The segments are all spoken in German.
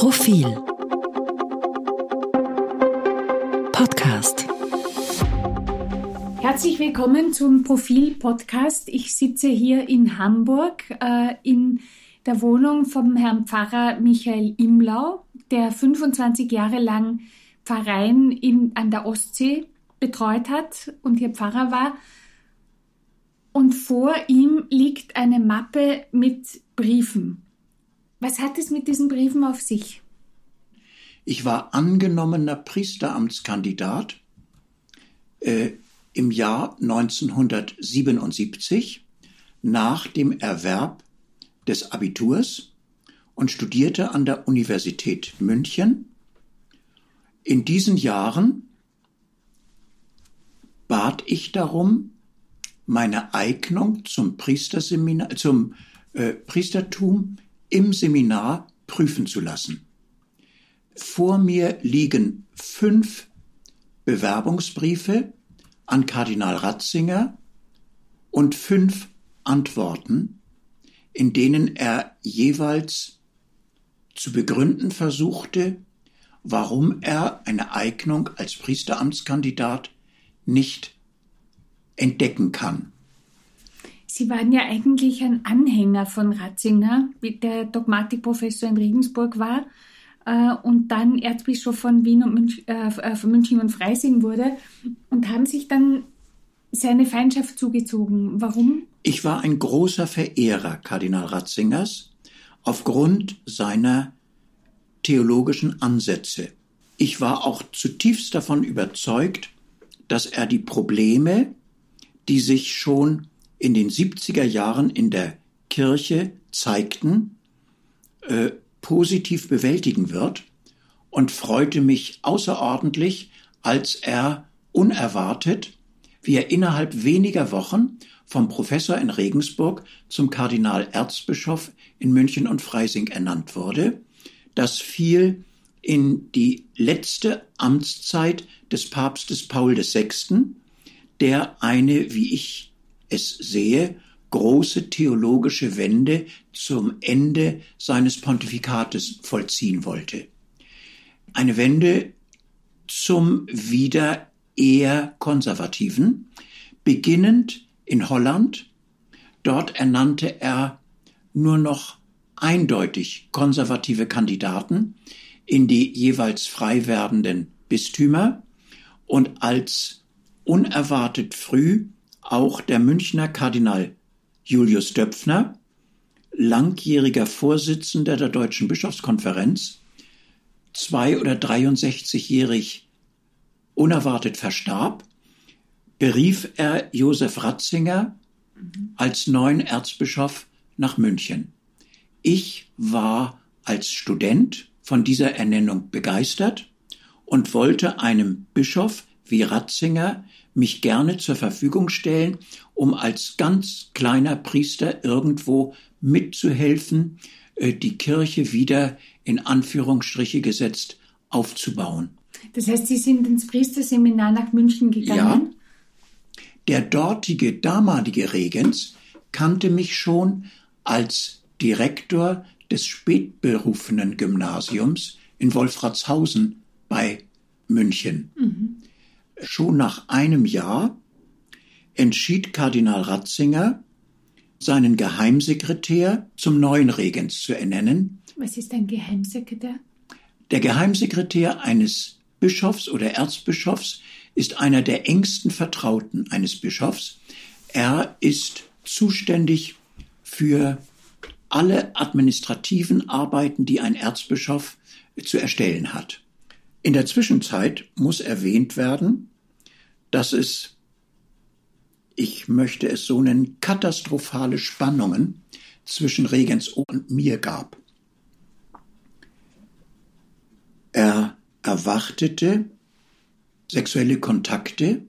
Profil Podcast Herzlich willkommen zum Profil Podcast. Ich sitze hier in Hamburg äh, in der Wohnung vom Herrn Pfarrer Michael Imlau, der 25 Jahre lang Pfarreien in, an der Ostsee betreut hat und hier Pfarrer war. Und vor ihm liegt eine Mappe mit Briefen. Was hat es mit diesen Briefen auf sich? Ich war angenommener Priesteramtskandidat äh, im Jahr 1977 nach dem Erwerb des Abiturs und studierte an der Universität München. In diesen Jahren bat ich darum, meine Eignung zum Priesterseminar, zum äh, Priestertum im Seminar prüfen zu lassen. Vor mir liegen fünf Bewerbungsbriefe an Kardinal Ratzinger und fünf Antworten, in denen er jeweils zu begründen versuchte, warum er eine Eignung als Priesteramtskandidat nicht entdecken kann. Sie waren ja eigentlich ein Anhänger von Ratzinger, der Dogmatikprofessor in Regensburg war äh, und dann Erzbischof von Wien und Münch, äh, von München und Freising wurde und haben sich dann seine Feindschaft zugezogen. Warum? Ich war ein großer Verehrer Kardinal Ratzingers aufgrund seiner theologischen Ansätze. Ich war auch zutiefst davon überzeugt, dass er die Probleme, die sich schon in den 70er Jahren in der Kirche zeigten, äh, positiv bewältigen wird und freute mich außerordentlich, als er unerwartet, wie er innerhalb weniger Wochen vom Professor in Regensburg zum Kardinal-Erzbischof in München und Freising ernannt wurde. Das fiel in die letzte Amtszeit des Papstes Paul VI., der eine, wie ich es sehe, große theologische Wende zum Ende seines Pontifikates vollziehen wollte. Eine Wende zum wieder eher konservativen, beginnend in Holland. Dort ernannte er nur noch eindeutig konservative Kandidaten in die jeweils frei werdenden Bistümer und als unerwartet früh auch der Münchner Kardinal Julius Döpfner, langjähriger Vorsitzender der Deutschen Bischofskonferenz, zwei- oder 63-jährig unerwartet verstarb, berief er Josef Ratzinger als neuen Erzbischof nach München. Ich war als Student von dieser Ernennung begeistert und wollte einem Bischof wie Ratzinger mich gerne zur Verfügung stellen, um als ganz kleiner Priester irgendwo mitzuhelfen, äh, die Kirche wieder in Anführungsstriche gesetzt aufzubauen. Das heißt, Sie sind ins Priesterseminar nach München gegangen? Ja. Der dortige, damalige Regens kannte mich schon als Direktor des spätberufenen Gymnasiums in Wolfratshausen bei München. Mhm. Schon nach einem Jahr entschied Kardinal Ratzinger, seinen Geheimsekretär zum neuen Regens zu ernennen. Was ist ein Geheimsekretär? Der Geheimsekretär eines Bischofs oder Erzbischofs ist einer der engsten Vertrauten eines Bischofs. Er ist zuständig für alle administrativen Arbeiten, die ein Erzbischof zu erstellen hat. In der Zwischenzeit muss erwähnt werden, dass es, ich möchte es so nennen, katastrophale Spannungen zwischen Regensburg und mir gab. Er erwartete sexuelle Kontakte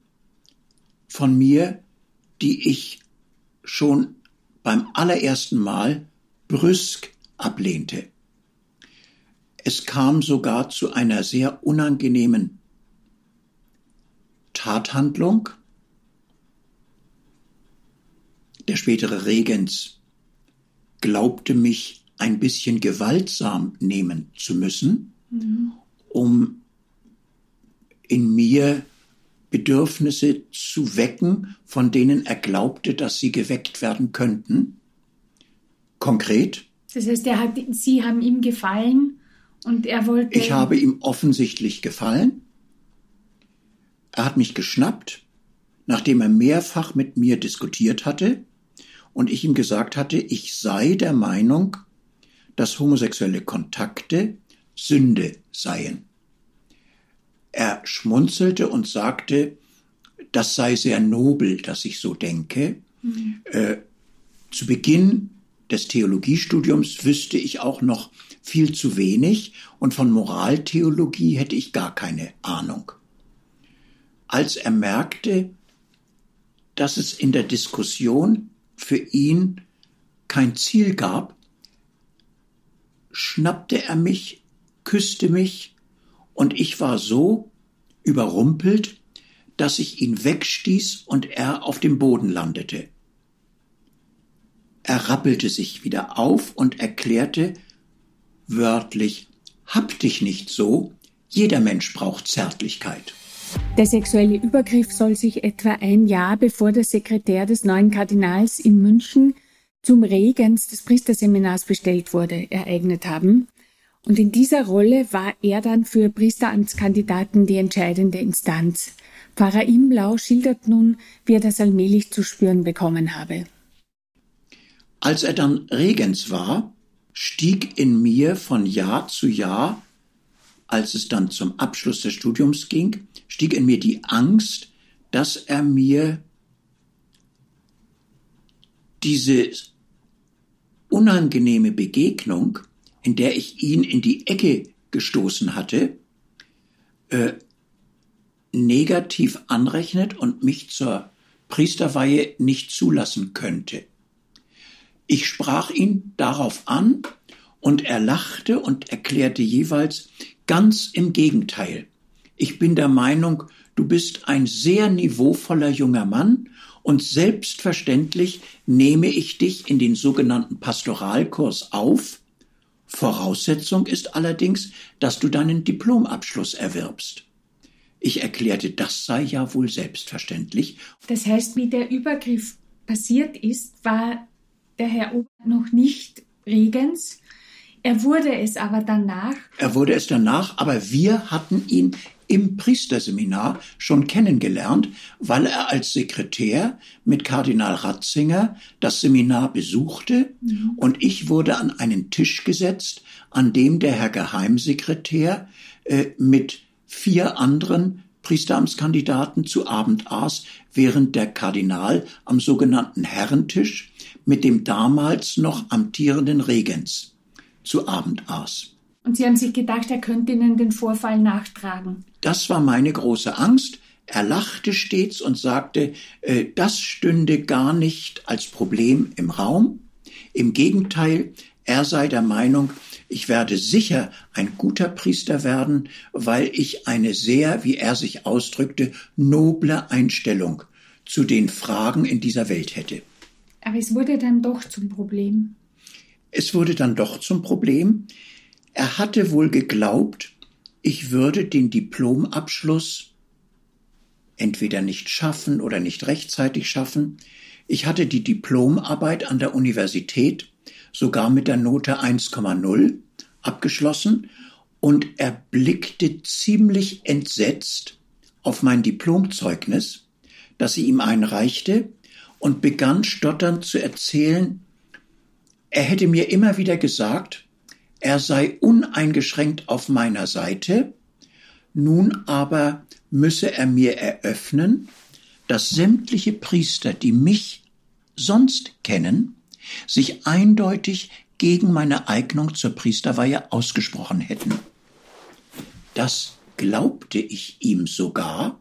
von mir, die ich schon beim allerersten Mal brüsk ablehnte. Es kam sogar zu einer sehr unangenehmen Tathandlung. Der spätere Regens glaubte mich ein bisschen gewaltsam nehmen zu müssen, mhm. um in mir Bedürfnisse zu wecken, von denen er glaubte, dass sie geweckt werden könnten. Konkret. Das heißt, er hat, Sie haben ihm gefallen und er wollte. Ich habe ihm offensichtlich gefallen. Er hat mich geschnappt, nachdem er mehrfach mit mir diskutiert hatte und ich ihm gesagt hatte, ich sei der Meinung, dass homosexuelle Kontakte Sünde seien. Er schmunzelte und sagte, das sei sehr nobel, dass ich so denke. Mhm. Äh, zu Beginn des Theologiestudiums wüsste ich auch noch viel zu wenig und von Moraltheologie hätte ich gar keine Ahnung. Als er merkte, dass es in der Diskussion für ihn kein Ziel gab, schnappte er mich, küsste mich, und ich war so überrumpelt, dass ich ihn wegstieß und er auf dem Boden landete. Er rappelte sich wieder auf und erklärte wörtlich, hab dich nicht so, jeder Mensch braucht Zärtlichkeit. Der sexuelle Übergriff soll sich etwa ein Jahr bevor der Sekretär des neuen Kardinals in München zum Regens des Priesterseminars bestellt wurde, ereignet haben. Und in dieser Rolle war er dann für Priesteramtskandidaten die entscheidende Instanz. Pfarrer Imlau schildert nun, wie er das allmählich zu spüren bekommen habe. Als er dann Regens war, stieg in mir von Jahr zu Jahr, als es dann zum Abschluss des Studiums ging, stieg in mir die Angst, dass er mir diese unangenehme Begegnung, in der ich ihn in die Ecke gestoßen hatte, äh, negativ anrechnet und mich zur Priesterweihe nicht zulassen könnte. Ich sprach ihn darauf an, und er lachte und erklärte jeweils ganz im Gegenteil. Ich bin der Meinung, du bist ein sehr niveauvoller junger Mann und selbstverständlich nehme ich dich in den sogenannten Pastoralkurs auf. Voraussetzung ist allerdings, dass du deinen Diplomabschluss erwirbst. Ich erklärte, das sei ja wohl selbstverständlich. Das heißt, wie der Übergriff passiert ist, war der Herr Ober noch nicht Regens. Er wurde es aber danach. Er wurde es danach, aber wir hatten ihn im Priesterseminar schon kennengelernt, weil er als Sekretär mit Kardinal Ratzinger das Seminar besuchte mhm. und ich wurde an einen Tisch gesetzt, an dem der Herr Geheimsekretär äh, mit vier anderen Priesteramtskandidaten zu Abend aß, während der Kardinal am sogenannten Herrentisch mit dem damals noch amtierenden Regens zu Abend aß. Und Sie haben sich gedacht, er könnte Ihnen den Vorfall nachtragen. Das war meine große Angst. Er lachte stets und sagte, äh, das stünde gar nicht als Problem im Raum. Im Gegenteil, er sei der Meinung, ich werde sicher ein guter Priester werden, weil ich eine sehr, wie er sich ausdrückte, noble Einstellung zu den Fragen in dieser Welt hätte. Aber es wurde dann doch zum Problem. Es wurde dann doch zum Problem. Er hatte wohl geglaubt, ich würde den Diplomabschluss entweder nicht schaffen oder nicht rechtzeitig schaffen. Ich hatte die Diplomarbeit an der Universität sogar mit der Note 1,0 abgeschlossen und er blickte ziemlich entsetzt auf mein Diplomzeugnis, das sie ihm einreichte, und begann stotternd zu erzählen, er hätte mir immer wieder gesagt, er sei uneingeschränkt auf meiner Seite, nun aber müsse er mir eröffnen, dass sämtliche Priester, die mich sonst kennen, sich eindeutig gegen meine Eignung zur Priesterweihe ausgesprochen hätten. Das glaubte ich ihm sogar,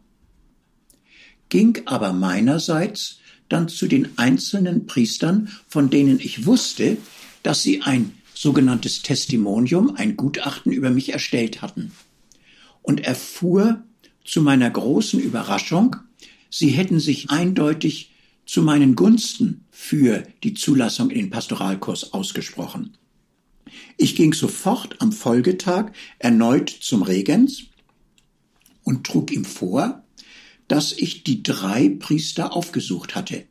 ging aber meinerseits dann zu den einzelnen Priestern, von denen ich wusste, dass sie ein sogenanntes Testimonium, ein Gutachten über mich erstellt hatten. Und erfuhr zu meiner großen Überraschung, sie hätten sich eindeutig zu meinen Gunsten für die Zulassung in den Pastoralkurs ausgesprochen. Ich ging sofort am Folgetag erneut zum Regens und trug ihm vor, dass ich die drei Priester aufgesucht hatte.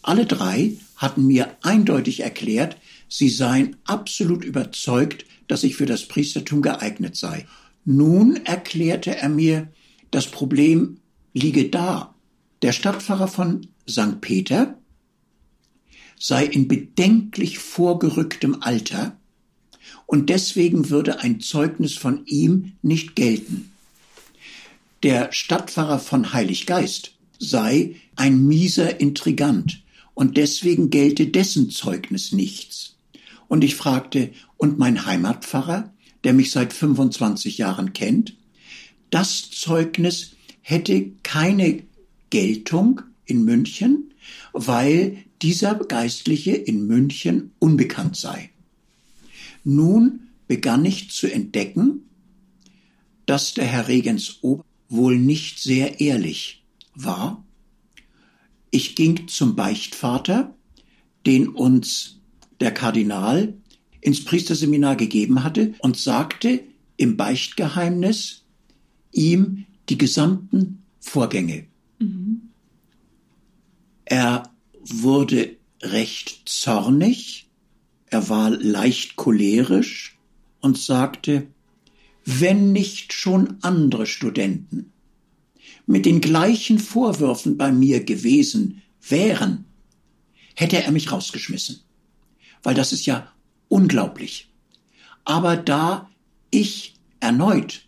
Alle drei hatten mir eindeutig erklärt, sie seien absolut überzeugt, dass ich für das Priestertum geeignet sei. Nun erklärte er mir, das Problem liege da. Der Stadtpfarrer von St. Peter sei in bedenklich vorgerücktem Alter und deswegen würde ein Zeugnis von ihm nicht gelten. Der Stadtpfarrer von Heiliggeist sei ein mieser Intrigant und deswegen gelte dessen Zeugnis nichts. Und ich fragte, und mein Heimatpfarrer, der mich seit 25 Jahren kennt, das Zeugnis hätte keine Geltung in München, weil dieser Geistliche in München unbekannt sei. Nun begann ich zu entdecken, dass der Herr Regensober wohl nicht sehr ehrlich war. Ich ging zum Beichtvater, den uns der Kardinal ins Priesterseminar gegeben hatte und sagte im Beichtgeheimnis ihm die gesamten Vorgänge. Mhm. Er wurde recht zornig, er war leicht cholerisch und sagte, wenn nicht schon andere Studenten mit den gleichen Vorwürfen bei mir gewesen wären, hätte er mich rausgeschmissen. Weil das ist ja unglaublich. Aber da ich erneut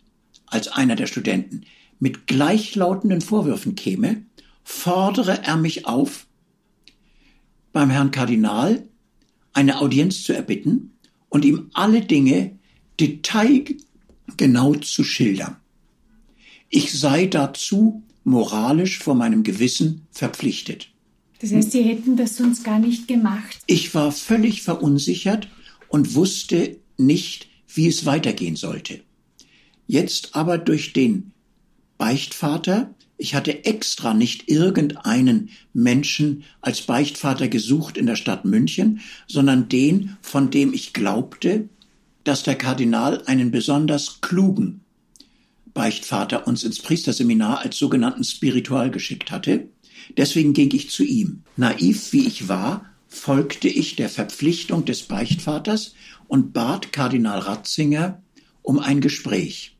als einer der Studenten mit gleichlautenden Vorwürfen käme, fordere er mich auf, beim Herrn Kardinal eine Audienz zu erbitten und ihm alle Dinge detailgenau zu schildern. Ich sei dazu moralisch vor meinem Gewissen verpflichtet. Das heißt, Sie hätten das sonst gar nicht gemacht. Ich war völlig verunsichert und wusste nicht, wie es weitergehen sollte. Jetzt aber durch den Beichtvater ich hatte extra nicht irgendeinen Menschen als Beichtvater gesucht in der Stadt München, sondern den, von dem ich glaubte, dass der Kardinal einen besonders klugen Beichtvater uns ins Priesterseminar als sogenannten Spiritual geschickt hatte. Deswegen ging ich zu ihm. Naiv wie ich war, folgte ich der Verpflichtung des Beichtvaters und bat Kardinal Ratzinger um ein Gespräch.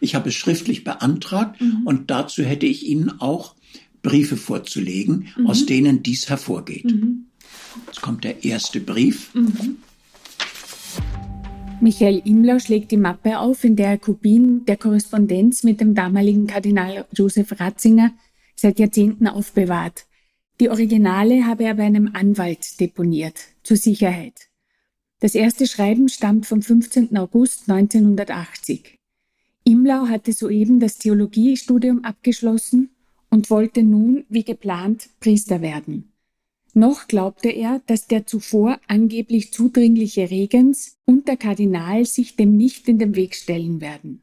Ich habe es schriftlich beantragt mhm. und dazu hätte ich Ihnen auch Briefe vorzulegen, mhm. aus denen dies hervorgeht. Mhm. Jetzt kommt der erste Brief. Mhm. Michael Imlau schlägt die Mappe auf, in der er Kopien der Korrespondenz mit dem damaligen Kardinal Josef Ratzinger seit Jahrzehnten aufbewahrt. Die Originale habe er bei einem Anwalt deponiert, zur Sicherheit. Das erste Schreiben stammt vom 15. August 1980. Imlau hatte soeben das Theologiestudium abgeschlossen und wollte nun, wie geplant, Priester werden. Noch glaubte er, dass der zuvor angeblich zudringliche Regens und der Kardinal sich dem nicht in den Weg stellen werden.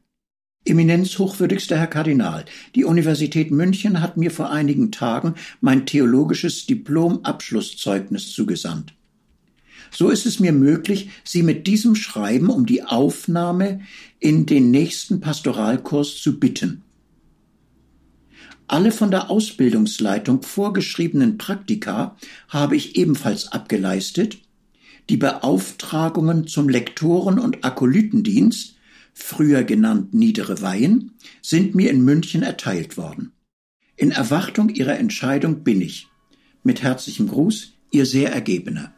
Eminenz hochwürdigster Herr Kardinal, die Universität München hat mir vor einigen Tagen mein theologisches Diplom-Abschlusszeugnis zugesandt. So ist es mir möglich, Sie mit diesem Schreiben um die Aufnahme in den nächsten Pastoralkurs zu bitten. Alle von der Ausbildungsleitung vorgeschriebenen Praktika habe ich ebenfalls abgeleistet. Die Beauftragungen zum Lektoren- und Akolytendienst, früher genannt Niedere Weihen, sind mir in München erteilt worden. In Erwartung Ihrer Entscheidung bin ich. Mit herzlichem Gruß, Ihr sehr Ergebener.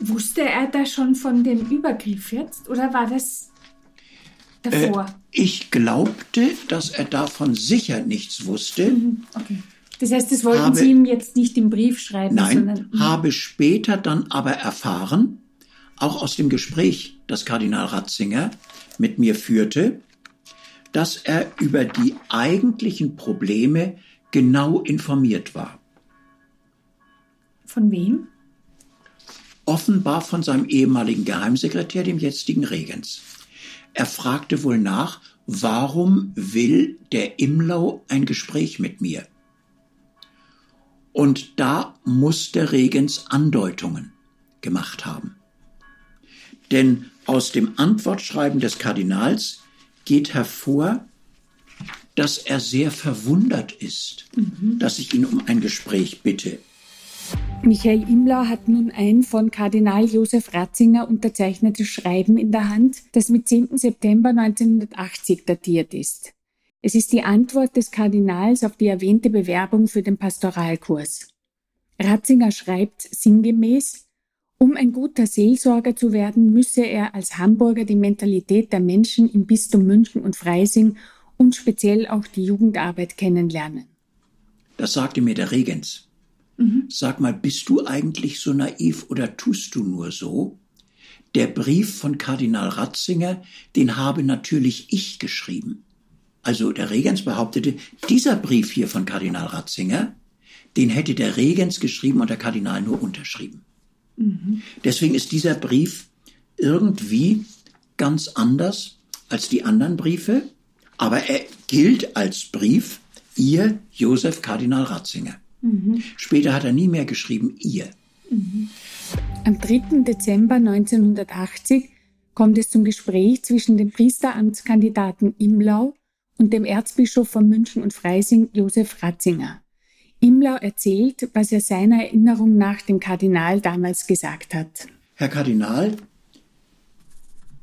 Wusste er da schon von dem Übergriff jetzt oder war das davor? Äh, ich glaubte, dass er davon sicher nichts wusste. Mhm, okay. Das heißt, das wollten habe, Sie ihm jetzt nicht im Brief schreiben, nein, sondern. Mh. habe später dann aber erfahren, auch aus dem Gespräch, das Kardinal Ratzinger mit mir führte, dass er über die eigentlichen Probleme genau informiert war. Von wem? offenbar von seinem ehemaligen Geheimsekretär, dem jetzigen Regens. Er fragte wohl nach, warum will der Imlau ein Gespräch mit mir? Und da muss der Regens Andeutungen gemacht haben. Denn aus dem Antwortschreiben des Kardinals geht hervor, dass er sehr verwundert ist, mhm. dass ich ihn um ein Gespräch bitte. Michael Imlau hat nun ein von Kardinal Josef Ratzinger unterzeichnetes Schreiben in der Hand, das mit 10. September 1980 datiert ist. Es ist die Antwort des Kardinals auf die erwähnte Bewerbung für den Pastoralkurs. Ratzinger schreibt sinngemäß, um ein guter Seelsorger zu werden, müsse er als Hamburger die Mentalität der Menschen im Bistum München und Freising und speziell auch die Jugendarbeit kennenlernen. Das sagte mir der Regens. Mhm. Sag mal, bist du eigentlich so naiv oder tust du nur so? Der Brief von Kardinal Ratzinger, den habe natürlich ich geschrieben. Also der Regens behauptete, dieser Brief hier von Kardinal Ratzinger, den hätte der Regens geschrieben und der Kardinal nur unterschrieben. Mhm. Deswegen ist dieser Brief irgendwie ganz anders als die anderen Briefe, aber er gilt als Brief ihr Josef Kardinal Ratzinger. Mhm. Später hat er nie mehr geschrieben ihr. Mhm. Am 3. Dezember 1980 kommt es zum Gespräch zwischen dem Priesteramtskandidaten Imlau und dem Erzbischof von München und Freising, Josef Ratzinger. Imlau erzählt, was er seiner Erinnerung nach dem Kardinal damals gesagt hat. Herr Kardinal,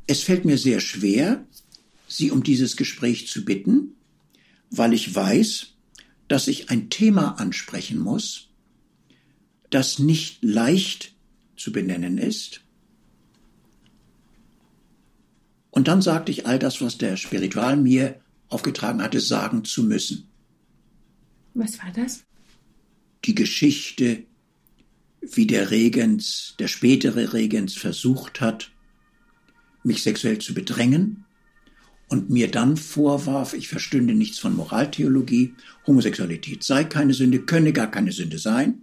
es fällt mir sehr schwer, Sie um dieses Gespräch zu bitten, weil ich weiß, dass ich ein Thema ansprechen muss, das nicht leicht zu benennen ist. Und dann sagte ich all das, was der Spiritual mir aufgetragen hatte, sagen zu müssen. Was war das? Die Geschichte, wie der Regens, der spätere Regens versucht hat, mich sexuell zu bedrängen und mir dann vorwarf, ich verstünde nichts von Moraltheologie, Homosexualität sei keine Sünde, könne gar keine Sünde sein.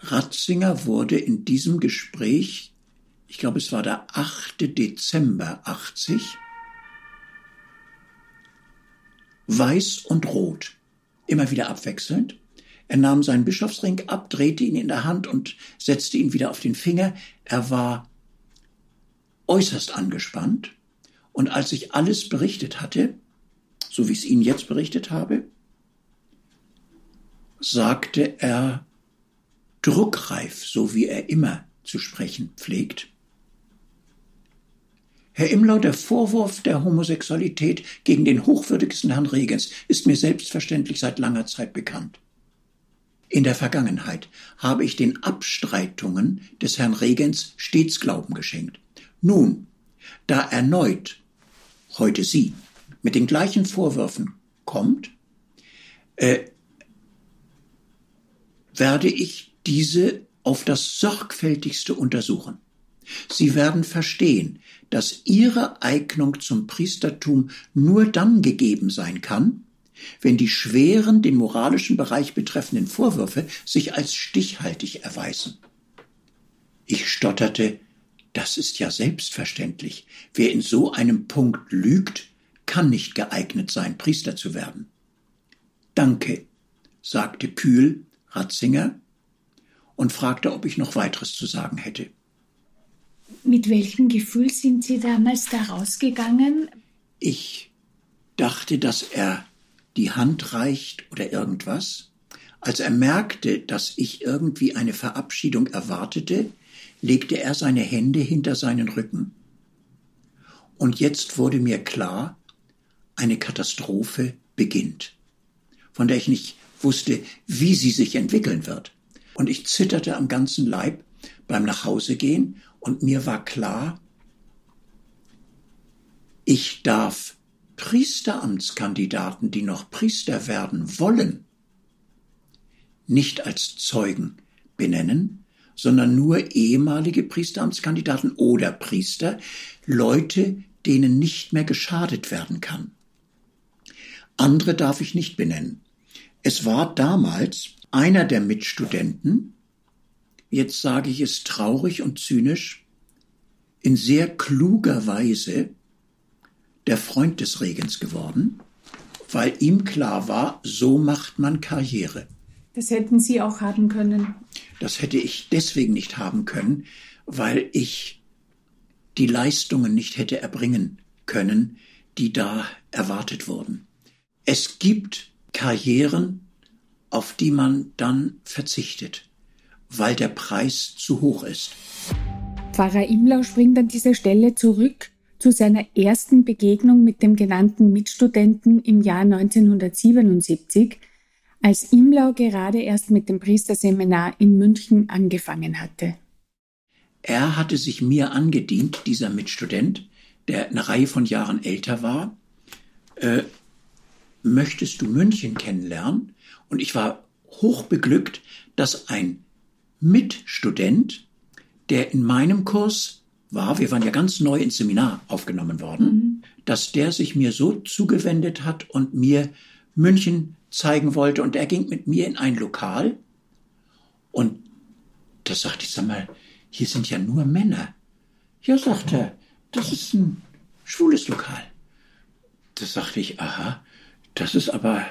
Ratzinger wurde in diesem Gespräch, ich glaube es war der 8. Dezember 80, weiß und rot, immer wieder abwechselnd. Er nahm seinen Bischofsring ab, drehte ihn in der Hand und setzte ihn wieder auf den Finger. Er war äußerst angespannt. Und als ich alles berichtet hatte, so wie ich es Ihnen jetzt berichtet habe, sagte er druckreif, so wie er immer zu sprechen pflegt. Herr Imlau, der Vorwurf der Homosexualität gegen den hochwürdigsten Herrn Regens ist mir selbstverständlich seit langer Zeit bekannt. In der Vergangenheit habe ich den Abstreitungen des Herrn Regens stets Glauben geschenkt. Nun, da erneut heute sie mit den gleichen Vorwürfen kommt, äh, werde ich diese auf das sorgfältigste untersuchen. Sie werden verstehen, dass ihre Eignung zum Priestertum nur dann gegeben sein kann, wenn die schweren, den moralischen Bereich betreffenden Vorwürfe sich als stichhaltig erweisen. Ich stotterte, das ist ja selbstverständlich. Wer in so einem Punkt lügt, kann nicht geeignet sein, Priester zu werden. Danke, sagte kühl Ratzinger und fragte, ob ich noch weiteres zu sagen hätte. Mit welchem Gefühl sind Sie damals da rausgegangen? Ich dachte, dass er die Hand reicht oder irgendwas. Als er merkte, dass ich irgendwie eine Verabschiedung erwartete, legte er seine Hände hinter seinen Rücken. Und jetzt wurde mir klar, eine Katastrophe beginnt, von der ich nicht wusste, wie sie sich entwickeln wird. Und ich zitterte am ganzen Leib beim Nachhausegehen und mir war klar, ich darf Priesteramtskandidaten, die noch Priester werden wollen, nicht als Zeugen benennen, sondern nur ehemalige Priesteramtskandidaten oder Priester, Leute, denen nicht mehr geschadet werden kann. Andere darf ich nicht benennen. Es war damals einer der Mitstudenten, jetzt sage ich es traurig und zynisch, in sehr kluger Weise der Freund des Regens geworden, weil ihm klar war, so macht man Karriere. Das hätten Sie auch haben können. Das hätte ich deswegen nicht haben können, weil ich die Leistungen nicht hätte erbringen können, die da erwartet wurden. Es gibt Karrieren, auf die man dann verzichtet, weil der Preis zu hoch ist. Pfarrer Imlau springt an dieser Stelle zurück zu seiner ersten Begegnung mit dem genannten Mitstudenten im Jahr 1977, als Imlau gerade erst mit dem Priesterseminar in München angefangen hatte. Er hatte sich mir angedient, dieser Mitstudent, der eine Reihe von Jahren älter war. Äh, möchtest du München kennenlernen? Und ich war hochbeglückt, dass ein Mitstudent, der in meinem Kurs war, wir waren ja ganz neu ins Seminar aufgenommen worden, mhm. dass der sich mir so zugewendet hat und mir München zeigen wollte. Und er ging mit mir in ein Lokal. Und da sagte ich, sag mal, hier sind ja nur Männer. Ja, sagt er, das ist ein schwules Lokal. Da sagte ich, aha, das ist aber,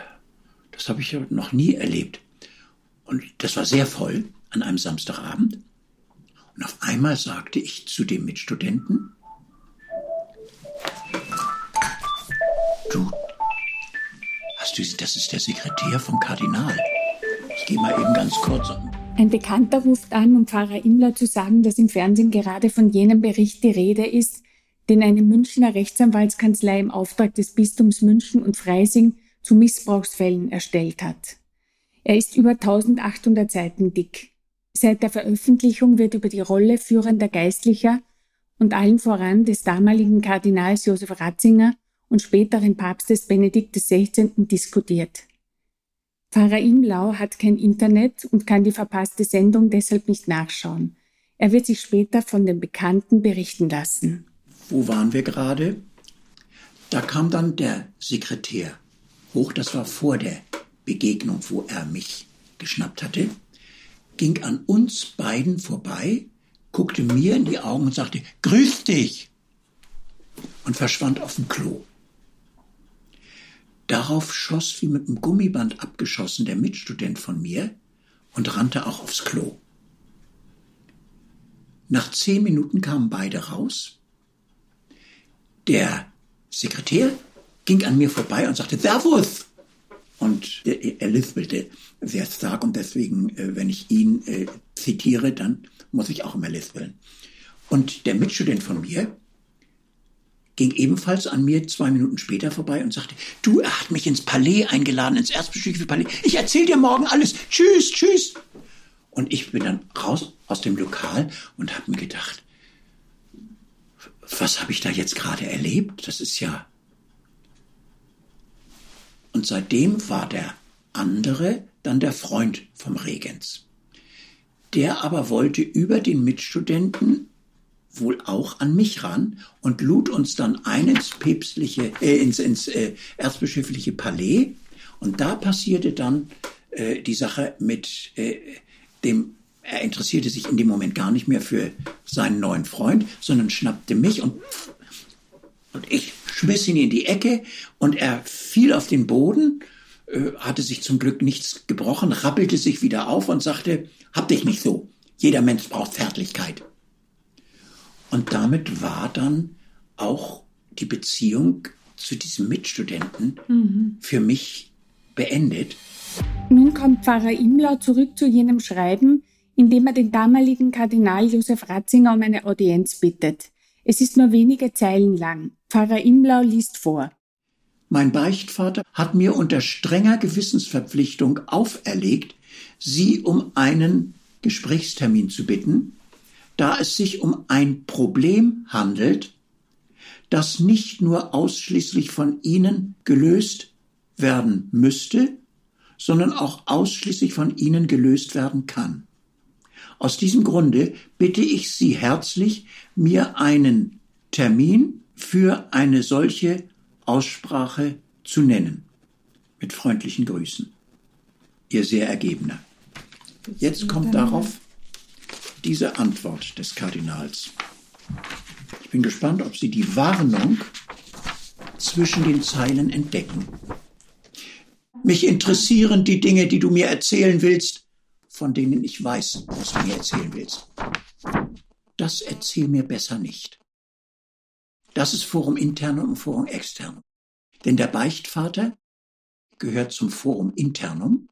das habe ich ja noch nie erlebt. Und das war sehr voll an einem Samstagabend. Und auf einmal sagte ich zu dem Mitstudenten, du, hast du, das ist der Sekretär vom Kardinal. Ich gehe mal eben ganz kurz ein Bekannter ruft an, um Pfarrer Imler zu sagen, dass im Fernsehen gerade von jenem Bericht die Rede ist, den eine Münchner Rechtsanwaltskanzlei im Auftrag des Bistums München und Freising zu Missbrauchsfällen erstellt hat. Er ist über 1800 Seiten dick. Seit der Veröffentlichung wird über die Rolle führender Geistlicher und allen voran des damaligen Kardinals Josef Ratzinger und späteren Papstes Benedikt XVI. diskutiert. Pfarrer Imlau hat kein Internet und kann die verpasste Sendung deshalb nicht nachschauen. Er wird sich später von den Bekannten berichten lassen. Wo waren wir gerade? Da kam dann der Sekretär hoch, das war vor der Begegnung, wo er mich geschnappt hatte, ging an uns beiden vorbei, guckte mir in die Augen und sagte, Grüß dich! und verschwand auf dem Klo. Darauf schoss wie mit einem Gummiband abgeschossen der Mitstudent von mir und rannte auch aufs Klo. Nach zehn Minuten kamen beide raus. Der Sekretär ging an mir vorbei und sagte, Servus! Und er lispelte sehr stark und deswegen, äh, wenn ich ihn äh, zitiere, dann muss ich auch immer lispeln. Und der Mitstudent von mir ging ebenfalls an mir zwei Minuten später vorbei und sagte, du, er hat mich ins Palais eingeladen, ins erzbischöfliche Palais. Ich erzähl dir morgen alles. Tschüss, tschüss. Und ich bin dann raus aus dem Lokal und habe mir gedacht, was habe ich da jetzt gerade erlebt? Das ist ja. Und seitdem war der andere dann der Freund vom Regens. Der aber wollte über den Mitstudenten wohl auch an mich ran und lud uns dann ein ins päpstliche, äh, ins, ins äh, erzbischöfliche Palais. Und da passierte dann äh, die Sache mit äh, dem, er interessierte sich in dem Moment gar nicht mehr für seinen neuen Freund, sondern schnappte mich und, und ich schmiss ihn in die Ecke und er fiel auf den Boden, hatte sich zum Glück nichts gebrochen, rappelte sich wieder auf und sagte, hab dich nicht so. Jeder Mensch braucht Zärtlichkeit. Und damit war dann auch die Beziehung zu diesem Mitstudenten mhm. für mich beendet. Nun kommt Pfarrer Imlau zurück zu jenem Schreiben, in dem er den damaligen Kardinal Josef Ratzinger um eine Audienz bittet. Es ist nur wenige Zeilen lang. Pfarrer Imlau liest vor. Mein Beichtvater hat mir unter strenger Gewissensverpflichtung auferlegt, Sie um einen Gesprächstermin zu bitten, da es sich um ein Problem handelt, das nicht nur ausschließlich von Ihnen gelöst werden müsste, sondern auch ausschließlich von Ihnen gelöst werden kann. Aus diesem Grunde bitte ich Sie herzlich, mir einen Termin für eine solche Aussprache zu nennen. Mit freundlichen Grüßen. Ihr sehr ergebener. Jetzt kommt darauf diese Antwort des Kardinals. Ich bin gespannt, ob Sie die Warnung zwischen den Zeilen entdecken. Mich interessieren die Dinge, die du mir erzählen willst, von denen ich weiß, was du mir erzählen willst. Das erzähl mir besser nicht. Das ist Forum internum und Forum externum. Denn der Beichtvater gehört zum Forum internum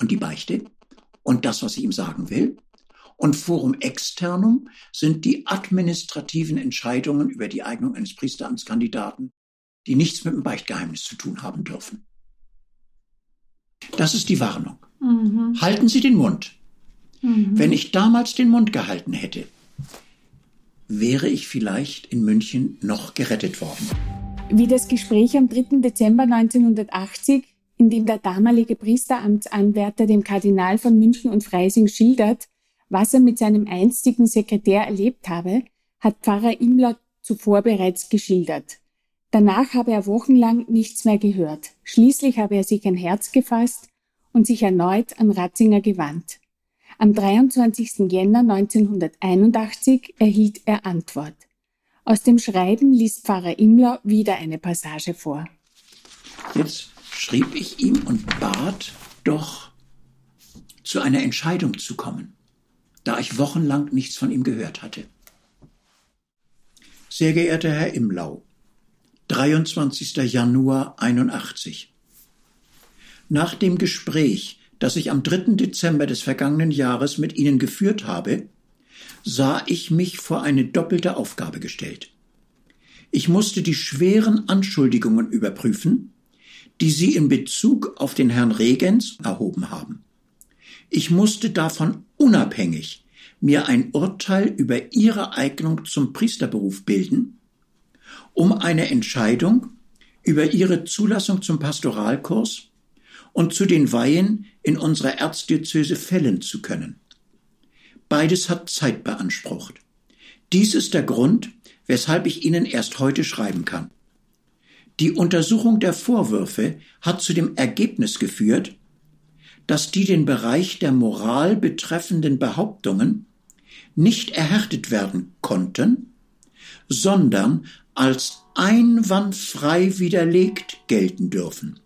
und die Beichte und das, was ich ihm sagen will. Und Forum externum sind die administrativen Entscheidungen über die Eignung eines Priesteramtskandidaten, die nichts mit dem Beichtgeheimnis zu tun haben dürfen. Das ist die Warnung. Mhm. Halten Sie den Mund. Mhm. Wenn ich damals den Mund gehalten hätte, wäre ich vielleicht in München noch gerettet worden. Wie das Gespräch am 3. Dezember 1980, in dem der damalige Priesteramtsanwärter dem Kardinal von München und Freising schildert, was er mit seinem einstigen Sekretär erlebt habe, hat Pfarrer Imler zuvor bereits geschildert. Danach habe er wochenlang nichts mehr gehört. Schließlich habe er sich ein Herz gefasst und sich erneut an Ratzinger gewandt. Am 23. Jänner 1981 erhielt er Antwort. Aus dem Schreiben liest Pfarrer Imler wieder eine Passage vor. Jetzt schrieb ich ihm und bat doch, zu einer Entscheidung zu kommen, da ich wochenlang nichts von ihm gehört hatte. Sehr geehrter Herr Imlau, 23. Januar 81. Nach dem Gespräch, das ich am 3. Dezember des vergangenen Jahres mit Ihnen geführt habe, sah ich mich vor eine doppelte Aufgabe gestellt. Ich musste die schweren Anschuldigungen überprüfen, die Sie in Bezug auf den Herrn Regens erhoben haben. Ich musste davon unabhängig mir ein Urteil über Ihre Eignung zum Priesterberuf bilden um eine Entscheidung über ihre Zulassung zum Pastoralkurs und zu den Weihen in unserer Erzdiözese fällen zu können. Beides hat Zeit beansprucht. Dies ist der Grund, weshalb ich Ihnen erst heute schreiben kann. Die Untersuchung der Vorwürfe hat zu dem Ergebnis geführt, dass die den Bereich der Moral betreffenden Behauptungen nicht erhärtet werden konnten, sondern als einwandfrei widerlegt gelten dürfen,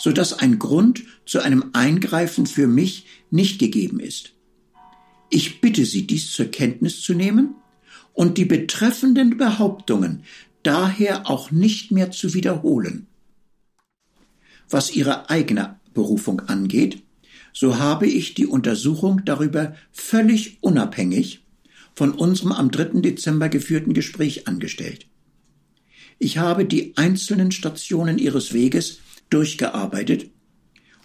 so dass ein Grund zu einem Eingreifen für mich nicht gegeben ist. Ich bitte Sie, dies zur Kenntnis zu nehmen und die betreffenden Behauptungen daher auch nicht mehr zu wiederholen. Was Ihre eigene Berufung angeht, so habe ich die Untersuchung darüber völlig unabhängig von unserem am 3. Dezember geführten Gespräch angestellt. Ich habe die einzelnen Stationen Ihres Weges durchgearbeitet,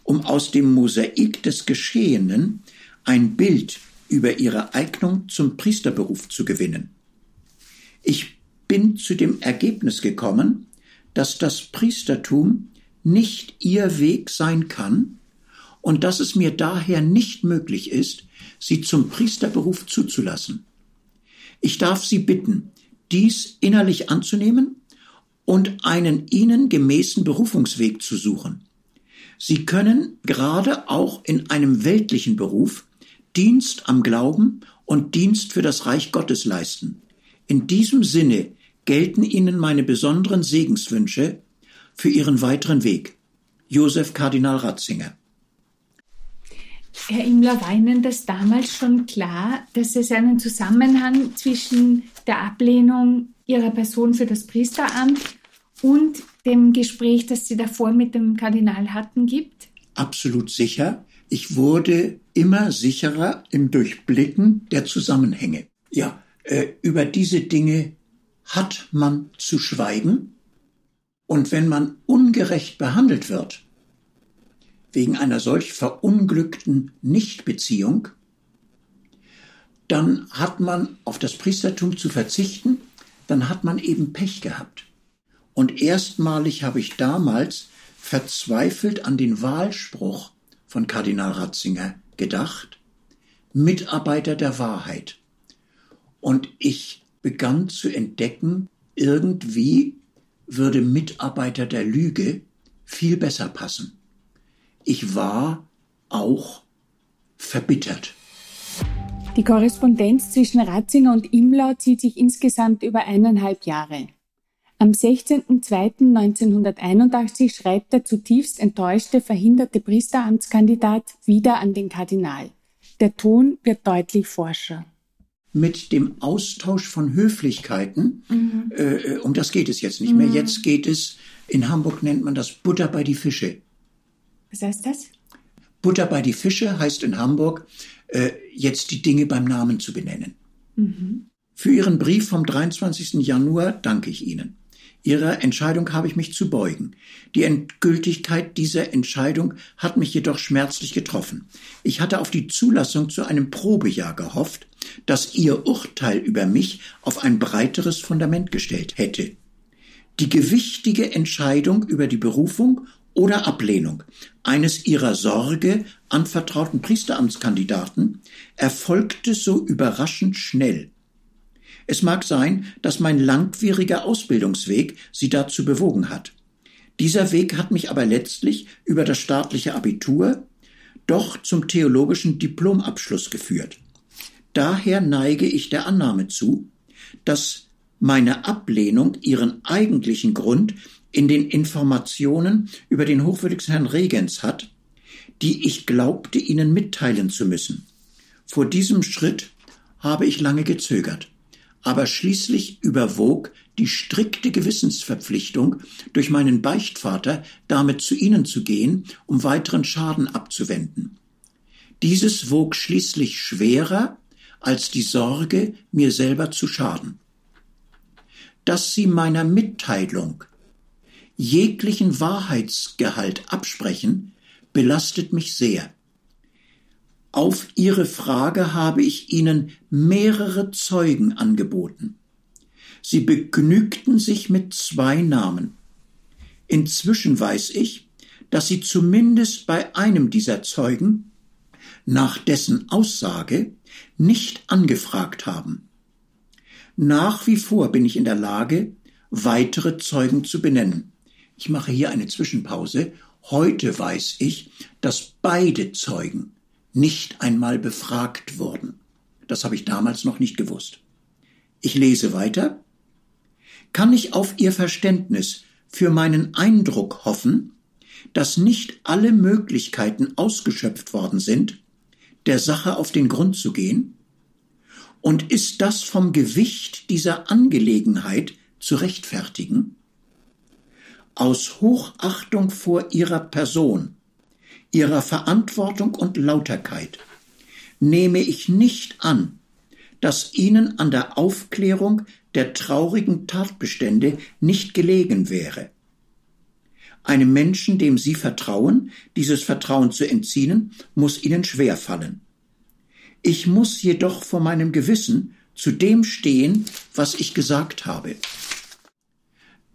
um aus dem Mosaik des Geschehenen ein Bild über Ihre Eignung zum Priesterberuf zu gewinnen. Ich bin zu dem Ergebnis gekommen, dass das Priestertum nicht Ihr Weg sein kann und dass es mir daher nicht möglich ist, Sie zum Priesterberuf zuzulassen. Ich darf Sie bitten, dies innerlich anzunehmen und einen Ihnen gemäßen Berufungsweg zu suchen. Sie können gerade auch in einem weltlichen Beruf Dienst am Glauben und Dienst für das Reich Gottes leisten. In diesem Sinne gelten Ihnen meine besonderen Segenswünsche für Ihren weiteren Weg. Josef Kardinal Ratzinger Herr Imler, war Ihnen das damals schon klar, dass es einen Zusammenhang zwischen der Ablehnung Ihrer Person für das Priesteramt und dem Gespräch, das Sie davor mit dem Kardinal hatten, gibt? Absolut sicher. Ich wurde immer sicherer im Durchblicken der Zusammenhänge. Ja, äh, über diese Dinge hat man zu schweigen. Und wenn man ungerecht behandelt wird, wegen einer solch verunglückten Nichtbeziehung, dann hat man auf das Priestertum zu verzichten, dann hat man eben Pech gehabt. Und erstmalig habe ich damals verzweifelt an den Wahlspruch von Kardinal Ratzinger gedacht, Mitarbeiter der Wahrheit. Und ich begann zu entdecken, irgendwie würde Mitarbeiter der Lüge viel besser passen ich war auch verbittert. Die Korrespondenz zwischen Ratzinger und Imlau zieht sich insgesamt über eineinhalb Jahre. Am 16.02.1981 schreibt der zutiefst enttäuschte, verhinderte Priesteramtskandidat wieder an den Kardinal. Der Ton wird deutlich forscher. Mit dem Austausch von Höflichkeiten, mhm. äh, um das geht es jetzt nicht mhm. mehr. Jetzt geht es, in Hamburg nennt man das Butter bei die Fische. Was heißt das? Butter bei die Fische heißt in Hamburg, äh, jetzt die Dinge beim Namen zu benennen. Mhm. Für Ihren Brief vom 23. Januar danke ich Ihnen. Ihrer Entscheidung habe ich mich zu beugen. Die Endgültigkeit dieser Entscheidung hat mich jedoch schmerzlich getroffen. Ich hatte auf die Zulassung zu einem Probejahr gehofft, das Ihr Urteil über mich auf ein breiteres Fundament gestellt hätte. Die gewichtige Entscheidung über die Berufung oder Ablehnung eines ihrer Sorge anvertrauten Priesteramtskandidaten erfolgte so überraschend schnell, es mag sein, dass mein langwieriger Ausbildungsweg sie dazu bewogen hat. Dieser Weg hat mich aber letztlich über das staatliche Abitur doch zum theologischen Diplomabschluss geführt. Daher neige ich der Annahme zu, dass meine Ablehnung ihren eigentlichen Grund in den Informationen über den hochwürdigsten Herrn Regens hat, die ich glaubte Ihnen mitteilen zu müssen. Vor diesem Schritt habe ich lange gezögert aber schließlich überwog die strikte Gewissensverpflichtung, durch meinen Beichtvater damit zu ihnen zu gehen, um weiteren Schaden abzuwenden. Dieses wog schließlich schwerer als die Sorge, mir selber zu schaden. Dass sie meiner Mitteilung jeglichen Wahrheitsgehalt absprechen, belastet mich sehr. Auf Ihre Frage habe ich Ihnen mehrere Zeugen angeboten. Sie begnügten sich mit zwei Namen. Inzwischen weiß ich, dass Sie zumindest bei einem dieser Zeugen nach dessen Aussage nicht angefragt haben. Nach wie vor bin ich in der Lage, weitere Zeugen zu benennen. Ich mache hier eine Zwischenpause. Heute weiß ich, dass beide Zeugen nicht einmal befragt wurden. Das habe ich damals noch nicht gewusst. Ich lese weiter. Kann ich auf Ihr Verständnis für meinen Eindruck hoffen, dass nicht alle Möglichkeiten ausgeschöpft worden sind, der Sache auf den Grund zu gehen? Und ist das vom Gewicht dieser Angelegenheit zu rechtfertigen? Aus Hochachtung vor Ihrer Person ihrer Verantwortung und Lauterkeit nehme ich nicht an, dass ihnen an der Aufklärung der traurigen Tatbestände nicht gelegen wäre. Einem Menschen, dem Sie vertrauen, dieses Vertrauen zu entziehen, muss Ihnen schwer fallen. Ich muss jedoch vor meinem Gewissen zu dem stehen, was ich gesagt habe.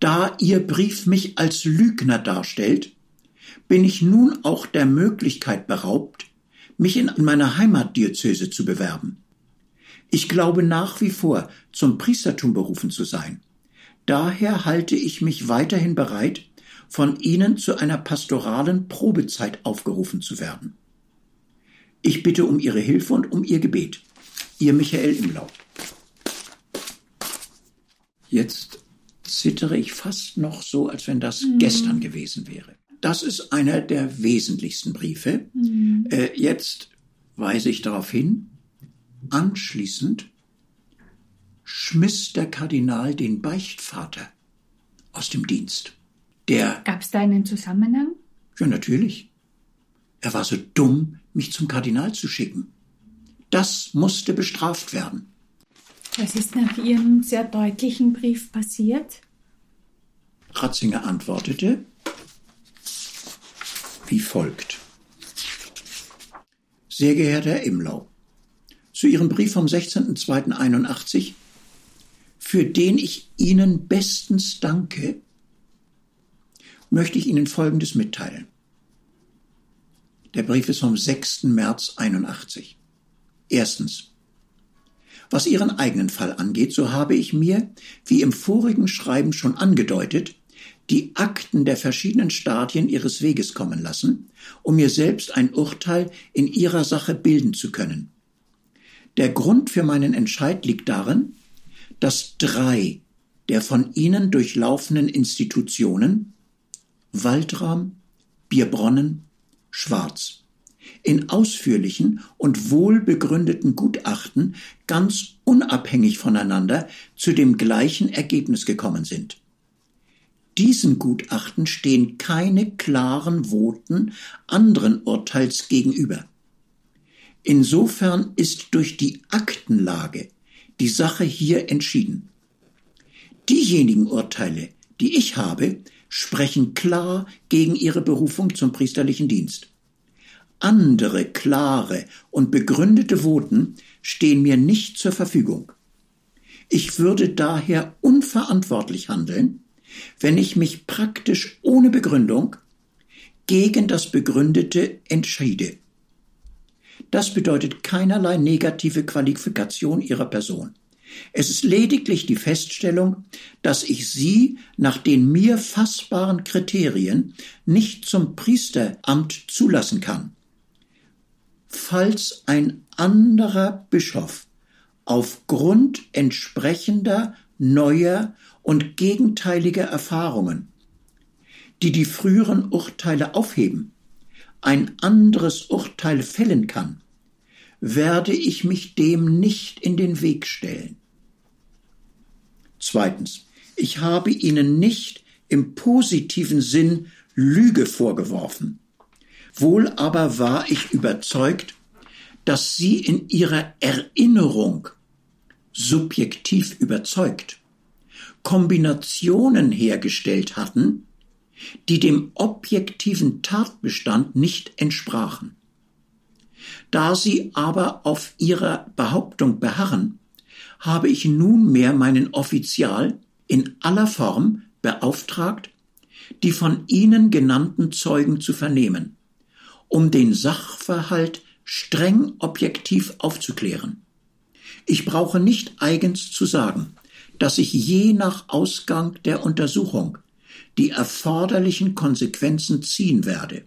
Da Ihr Brief mich als Lügner darstellt, bin ich nun auch der Möglichkeit beraubt, mich in meiner Heimatdiözese zu bewerben. Ich glaube nach wie vor, zum Priestertum berufen zu sein. Daher halte ich mich weiterhin bereit, von Ihnen zu einer pastoralen Probezeit aufgerufen zu werden. Ich bitte um Ihre Hilfe und um Ihr Gebet. Ihr Michael Imlau. Jetzt zittere ich fast noch so, als wenn das mhm. gestern gewesen wäre. Das ist einer der wesentlichsten Briefe. Mhm. Äh, jetzt weise ich darauf hin, anschließend schmiss der Kardinal den Beichtvater aus dem Dienst. Der Gab es da einen Zusammenhang? Ja, natürlich. Er war so dumm, mich zum Kardinal zu schicken. Das musste bestraft werden. Was ist nach Ihrem sehr deutlichen Brief passiert? Ratzinger antwortete, wie folgt. Sehr geehrter Herr Imlau, zu Ihrem Brief vom 16.02.81, für den ich Ihnen bestens danke, möchte ich Ihnen Folgendes mitteilen. Der Brief ist vom 6. März 81. Erstens. Was Ihren eigenen Fall angeht, so habe ich mir, wie im vorigen Schreiben schon angedeutet, die Akten der verschiedenen Stadien ihres Weges kommen lassen, um mir selbst ein Urteil in ihrer Sache bilden zu können. Der Grund für meinen Entscheid liegt darin, dass drei der von ihnen durchlaufenen Institutionen Waldraum, Bierbronnen, Schwarz in ausführlichen und wohlbegründeten Gutachten ganz unabhängig voneinander zu dem gleichen Ergebnis gekommen sind. Diesen Gutachten stehen keine klaren Voten anderen Urteils gegenüber. Insofern ist durch die Aktenlage die Sache hier entschieden. Diejenigen Urteile, die ich habe, sprechen klar gegen ihre Berufung zum priesterlichen Dienst. Andere klare und begründete Voten stehen mir nicht zur Verfügung. Ich würde daher unverantwortlich handeln, wenn ich mich praktisch ohne Begründung gegen das Begründete entschiede. Das bedeutet keinerlei negative Qualifikation Ihrer Person. Es ist lediglich die Feststellung, dass ich Sie nach den mir fassbaren Kriterien nicht zum Priesteramt zulassen kann. Falls ein anderer Bischof aufgrund entsprechender neuer und gegenteiliger Erfahrungen, die die früheren Urteile aufheben, ein anderes Urteil fällen kann, werde ich mich dem nicht in den Weg stellen. Zweitens, ich habe Ihnen nicht im positiven Sinn Lüge vorgeworfen. Wohl aber war ich überzeugt, dass Sie in Ihrer Erinnerung subjektiv überzeugt Kombinationen hergestellt hatten, die dem objektiven Tatbestand nicht entsprachen. Da sie aber auf ihrer Behauptung beharren, habe ich nunmehr meinen Offizial in aller Form beauftragt, die von Ihnen genannten Zeugen zu vernehmen, um den Sachverhalt streng objektiv aufzuklären. Ich brauche nicht eigens zu sagen, dass ich je nach Ausgang der Untersuchung die erforderlichen Konsequenzen ziehen werde.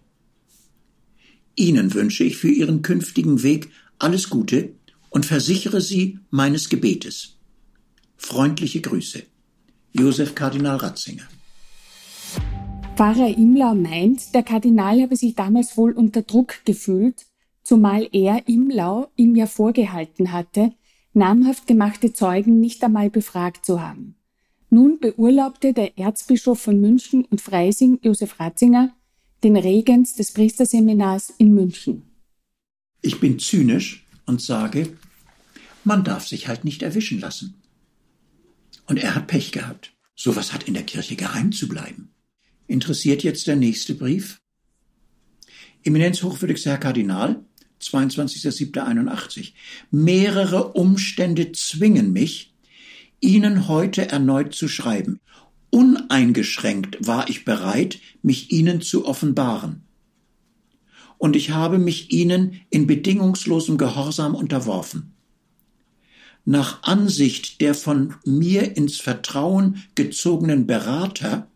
Ihnen wünsche ich für Ihren künftigen Weg alles Gute und versichere Sie meines Gebetes. Freundliche Grüße. Josef Kardinal Ratzinger. Pfarrer Imlau meint, der Kardinal habe sich damals wohl unter Druck gefühlt, zumal er Imlau ihm ja vorgehalten hatte, namhaft gemachte Zeugen nicht einmal befragt zu haben. Nun beurlaubte der Erzbischof von München und Freising, Josef Ratzinger, den Regens des Priesterseminars in München. Ich bin zynisch und sage, man darf sich halt nicht erwischen lassen. Und er hat Pech gehabt. Sowas hat in der Kirche geheim zu bleiben. Interessiert jetzt der nächste Brief? Eminenz hochwürdigster Herr Kardinal, 22.07.81. Mehrere Umstände zwingen mich, Ihnen heute erneut zu schreiben. Uneingeschränkt war ich bereit, mich Ihnen zu offenbaren. Und ich habe mich Ihnen in bedingungslosem Gehorsam unterworfen. Nach Ansicht der von mir ins Vertrauen gezogenen Berater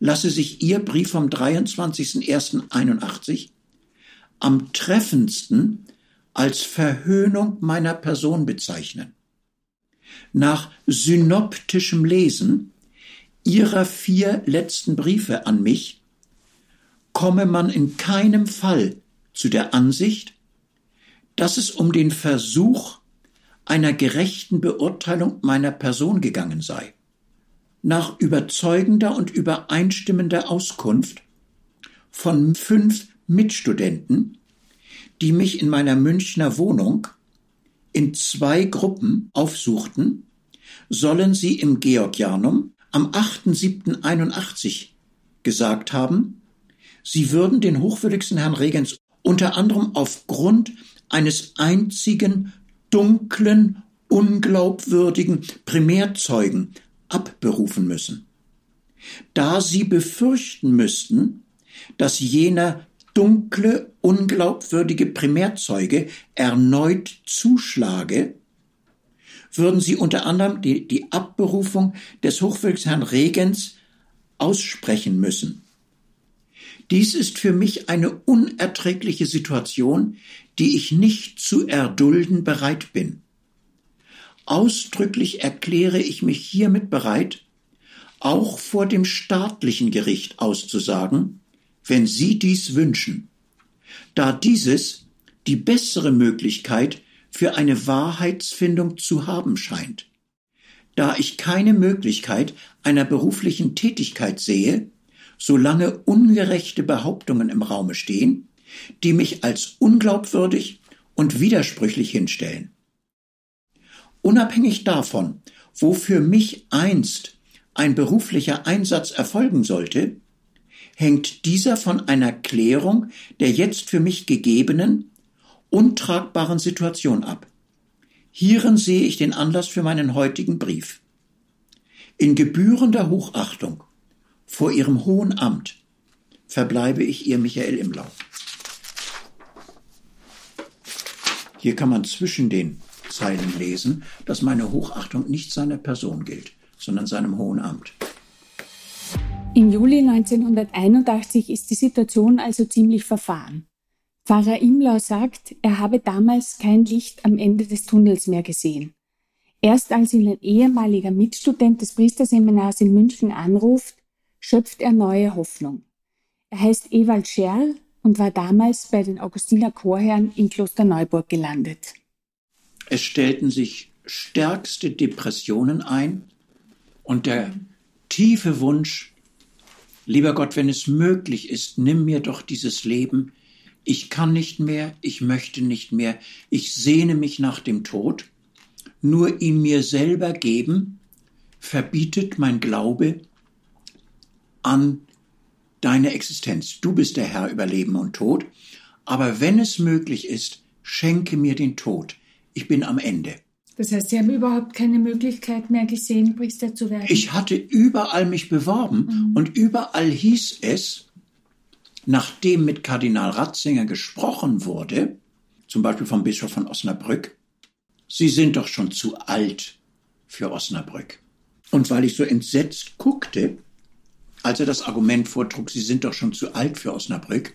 lasse sich Ihr Brief vom 23.01.81 am treffendsten als Verhöhnung meiner Person bezeichnen. Nach synoptischem Lesen ihrer vier letzten Briefe an mich komme man in keinem Fall zu der Ansicht, dass es um den Versuch einer gerechten Beurteilung meiner Person gegangen sei. Nach überzeugender und übereinstimmender Auskunft von fünf Mitstudenten, die mich in meiner Münchner Wohnung in zwei Gruppen aufsuchten, sollen sie im Georgianum am 8.7.81 gesagt haben, sie würden den hochwürdigsten Herrn Regens unter anderem aufgrund eines einzigen dunklen, unglaubwürdigen Primärzeugen abberufen müssen. Da sie befürchten müssten, dass jener dunkle, unglaubwürdige Primärzeuge erneut zuschlage, würden sie unter anderem die, die Abberufung des Hochwürdigsherrn Regens aussprechen müssen. Dies ist für mich eine unerträgliche Situation, die ich nicht zu erdulden bereit bin. Ausdrücklich erkläre ich mich hiermit bereit, auch vor dem staatlichen Gericht auszusagen, wenn Sie dies wünschen, da dieses die bessere Möglichkeit für eine Wahrheitsfindung zu haben scheint. Da ich keine Möglichkeit einer beruflichen Tätigkeit sehe, solange ungerechte Behauptungen im Raume stehen, die mich als unglaubwürdig und widersprüchlich hinstellen. Unabhängig davon, wo für mich einst ein beruflicher Einsatz erfolgen sollte, hängt dieser von einer Klärung der jetzt für mich gegebenen, untragbaren Situation ab. Hierin sehe ich den Anlass für meinen heutigen Brief. In gebührender Hochachtung vor ihrem hohen Amt verbleibe ich ihr Michael Imlau. Hier kann man zwischen den Zeilen lesen, dass meine Hochachtung nicht seiner Person gilt, sondern seinem hohen Amt. Im Juli 1981 ist die Situation also ziemlich verfahren. Pfarrer Imlau sagt, er habe damals kein Licht am Ende des Tunnels mehr gesehen. Erst als ihn ein ehemaliger Mitstudent des Priesterseminars in München anruft, schöpft er neue Hoffnung. Er heißt Ewald Scherl und war damals bei den Augustiner Chorherren in Klosterneuburg gelandet. Es stellten sich stärkste Depressionen ein und der tiefe Wunsch, lieber Gott, wenn es möglich ist, nimm mir doch dieses Leben. Ich kann nicht mehr, ich möchte nicht mehr, ich sehne mich nach dem Tod. Nur ihn mir selber geben, verbietet mein Glaube an deine Existenz. Du bist der Herr über Leben und Tod. Aber wenn es möglich ist, schenke mir den Tod. Ich bin am Ende. Das heißt, Sie haben überhaupt keine Möglichkeit mehr gesehen, Priester zu werden? Ich hatte überall mich beworben mhm. und überall hieß es, nachdem mit Kardinal Ratzinger gesprochen wurde, zum Beispiel vom Bischof von Osnabrück, Sie sind doch schon zu alt für Osnabrück. Und weil ich so entsetzt guckte, als er das Argument vortrug, Sie sind doch schon zu alt für Osnabrück,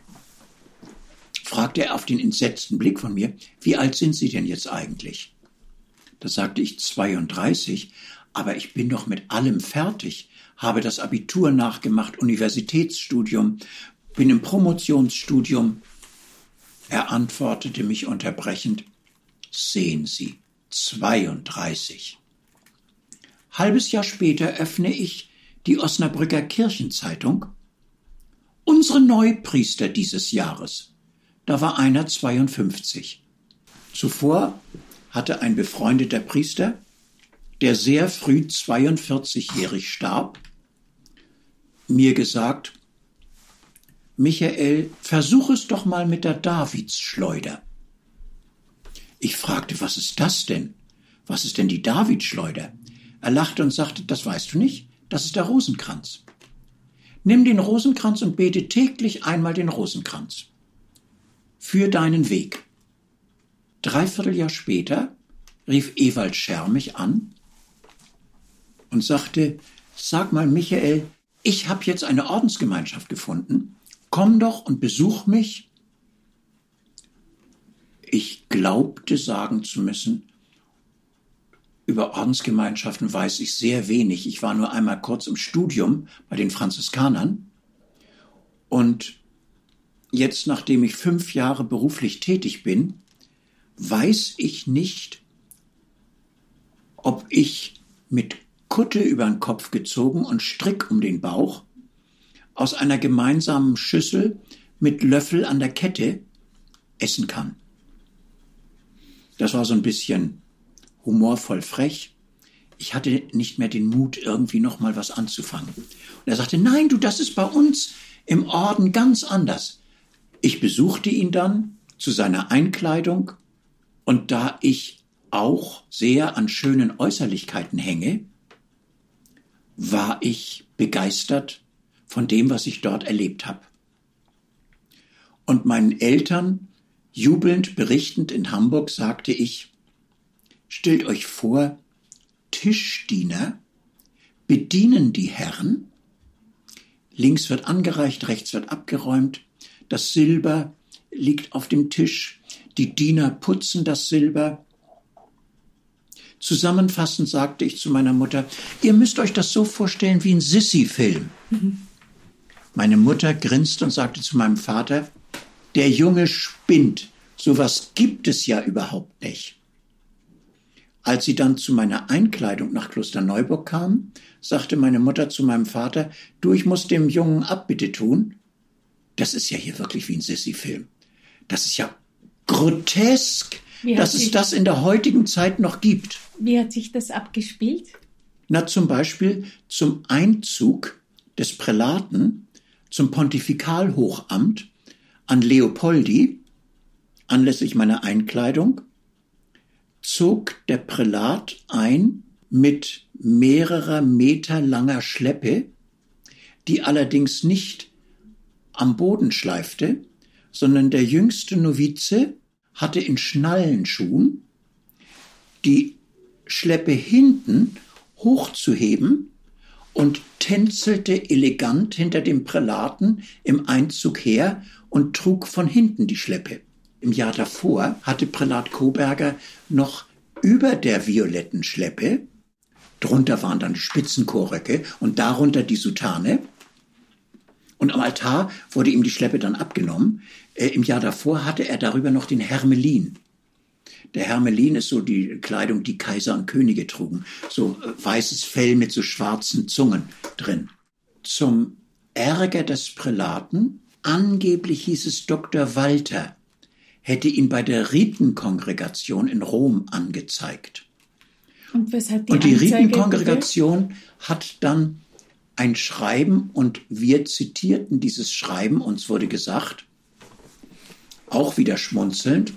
fragte er auf den entsetzten Blick von mir, wie alt sind Sie denn jetzt eigentlich? Da sagte ich 32, aber ich bin doch mit allem fertig, habe das Abitur nachgemacht, Universitätsstudium, bin im Promotionsstudium. Er antwortete mich unterbrechend, sehen Sie, 32. Halbes Jahr später öffne ich die Osnabrücker Kirchenzeitung. Unsere Neupriester dieses Jahres. Da war einer 52. Zuvor hatte ein befreundeter Priester, der sehr früh 42-jährig starb, mir gesagt, Michael, versuch es doch mal mit der Davidsschleuder. Ich fragte, was ist das denn? Was ist denn die Davidsschleuder? Er lachte und sagte, das weißt du nicht? Das ist der Rosenkranz. Nimm den Rosenkranz und bete täglich einmal den Rosenkranz. Für deinen Weg. Dreiviertel Jahr später rief Ewald Scherr mich an und sagte, sag mal Michael, ich habe jetzt eine Ordensgemeinschaft gefunden, komm doch und besuch mich. Ich glaubte sagen zu müssen, über Ordensgemeinschaften weiß ich sehr wenig. Ich war nur einmal kurz im Studium bei den Franziskanern. Und jetzt, nachdem ich fünf Jahre beruflich tätig bin, weiß ich nicht, ob ich mit Kutte über den Kopf gezogen und Strick um den Bauch aus einer gemeinsamen Schüssel mit Löffel an der Kette essen kann. Das war so ein bisschen humorvoll frech. Ich hatte nicht mehr den Mut, irgendwie noch mal was anzufangen. Und er sagte, nein, du, das ist bei uns im Orden ganz anders. Ich besuchte ihn dann zu seiner Einkleidung und da ich auch sehr an schönen Äußerlichkeiten hänge, war ich begeistert von dem, was ich dort erlebt habe. Und meinen Eltern, jubelnd berichtend in Hamburg, sagte ich, Stellt euch vor, Tischdiener bedienen die Herren. Links wird angereicht, rechts wird abgeräumt. Das Silber liegt auf dem Tisch. Die Diener putzen das Silber. Zusammenfassend sagte ich zu meiner Mutter, ihr müsst euch das so vorstellen wie ein Sissy-Film. Mhm. Meine Mutter grinste und sagte zu meinem Vater, der Junge spinnt, sowas gibt es ja überhaupt nicht. Als sie dann zu meiner Einkleidung nach Klosterneuburg kam, sagte meine Mutter zu meinem Vater, du, ich muss dem Jungen Abbitte tun. Das ist ja hier wirklich wie ein Sissy-Film. Das ist ja grotesk, dass es das in der heutigen Zeit noch gibt. Wie hat sich das abgespielt? Na, zum Beispiel zum Einzug des Prälaten zum Pontifikalhochamt an Leopoldi, anlässlich meiner Einkleidung, zog der Prälat ein mit mehrerer Meter langer Schleppe, die allerdings nicht am Boden schleifte, sondern der jüngste Novize hatte in Schnallenschuhen die Schleppe hinten hochzuheben und tänzelte elegant hinter dem Prälaten im Einzug her und trug von hinten die Schleppe. Im Jahr davor hatte Prälat Koberger noch über der violetten Schleppe, drunter waren dann Spitzenchorröcke und darunter die Soutane, und am Altar wurde ihm die Schleppe dann abgenommen. Äh, Im Jahr davor hatte er darüber noch den Hermelin. Der Hermelin ist so die Kleidung, die Kaiser und Könige trugen. So äh, weißes Fell mit so schwarzen Zungen drin. Zum Ärger des Prälaten, angeblich hieß es Dr. Walter, hätte ihn bei der Ritenkongregation in Rom angezeigt. Und die, und die Ritenkongregation hat dann ein Schreiben und wir zitierten dieses Schreiben, uns wurde gesagt, auch wieder schmunzelnd,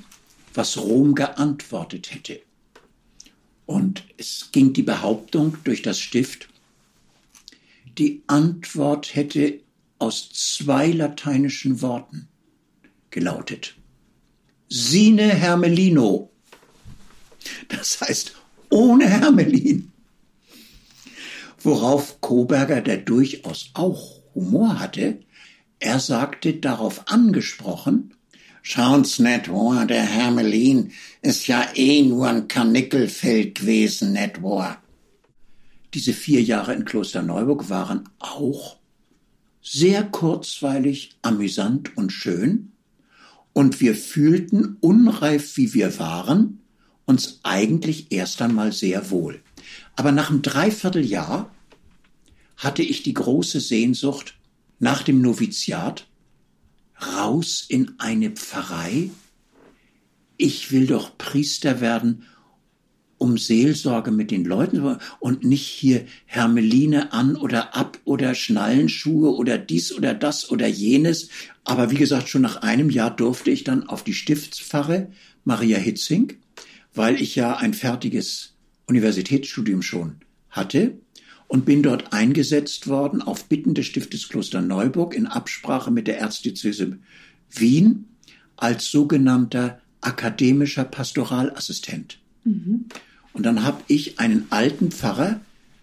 was Rom geantwortet hätte. Und es ging die Behauptung durch das Stift, die Antwort hätte aus zwei lateinischen Worten gelautet. Sine Hermelino. Das heißt, ohne Hermelin. Worauf Koberger, der durchaus auch Humor hatte, er sagte darauf angesprochen, Schauen's net wahr, der Hermelin ist ja eh nur ein Karnickelfeld gewesen, net wahr. Diese vier Jahre in Klosterneuburg waren auch sehr kurzweilig, amüsant und schön, und wir fühlten, unreif wie wir waren, uns eigentlich erst einmal sehr wohl. Aber nach einem Dreivierteljahr hatte ich die große Sehnsucht nach dem Noviziat raus in eine Pfarrei. Ich will doch Priester werden, um Seelsorge mit den Leuten und nicht hier Hermeline an oder ab oder Schnallenschuhe oder dies oder das oder jenes. Aber wie gesagt, schon nach einem Jahr durfte ich dann auf die Stiftspfarre Maria Hitzing, weil ich ja ein fertiges Universitätsstudium schon hatte und bin dort eingesetzt worden auf Bitten des Stiftes Kloster Neuburg in Absprache mit der Erzdiözese Wien als sogenannter akademischer Pastoralassistent. Mhm. Und dann habe ich einen alten Pfarrer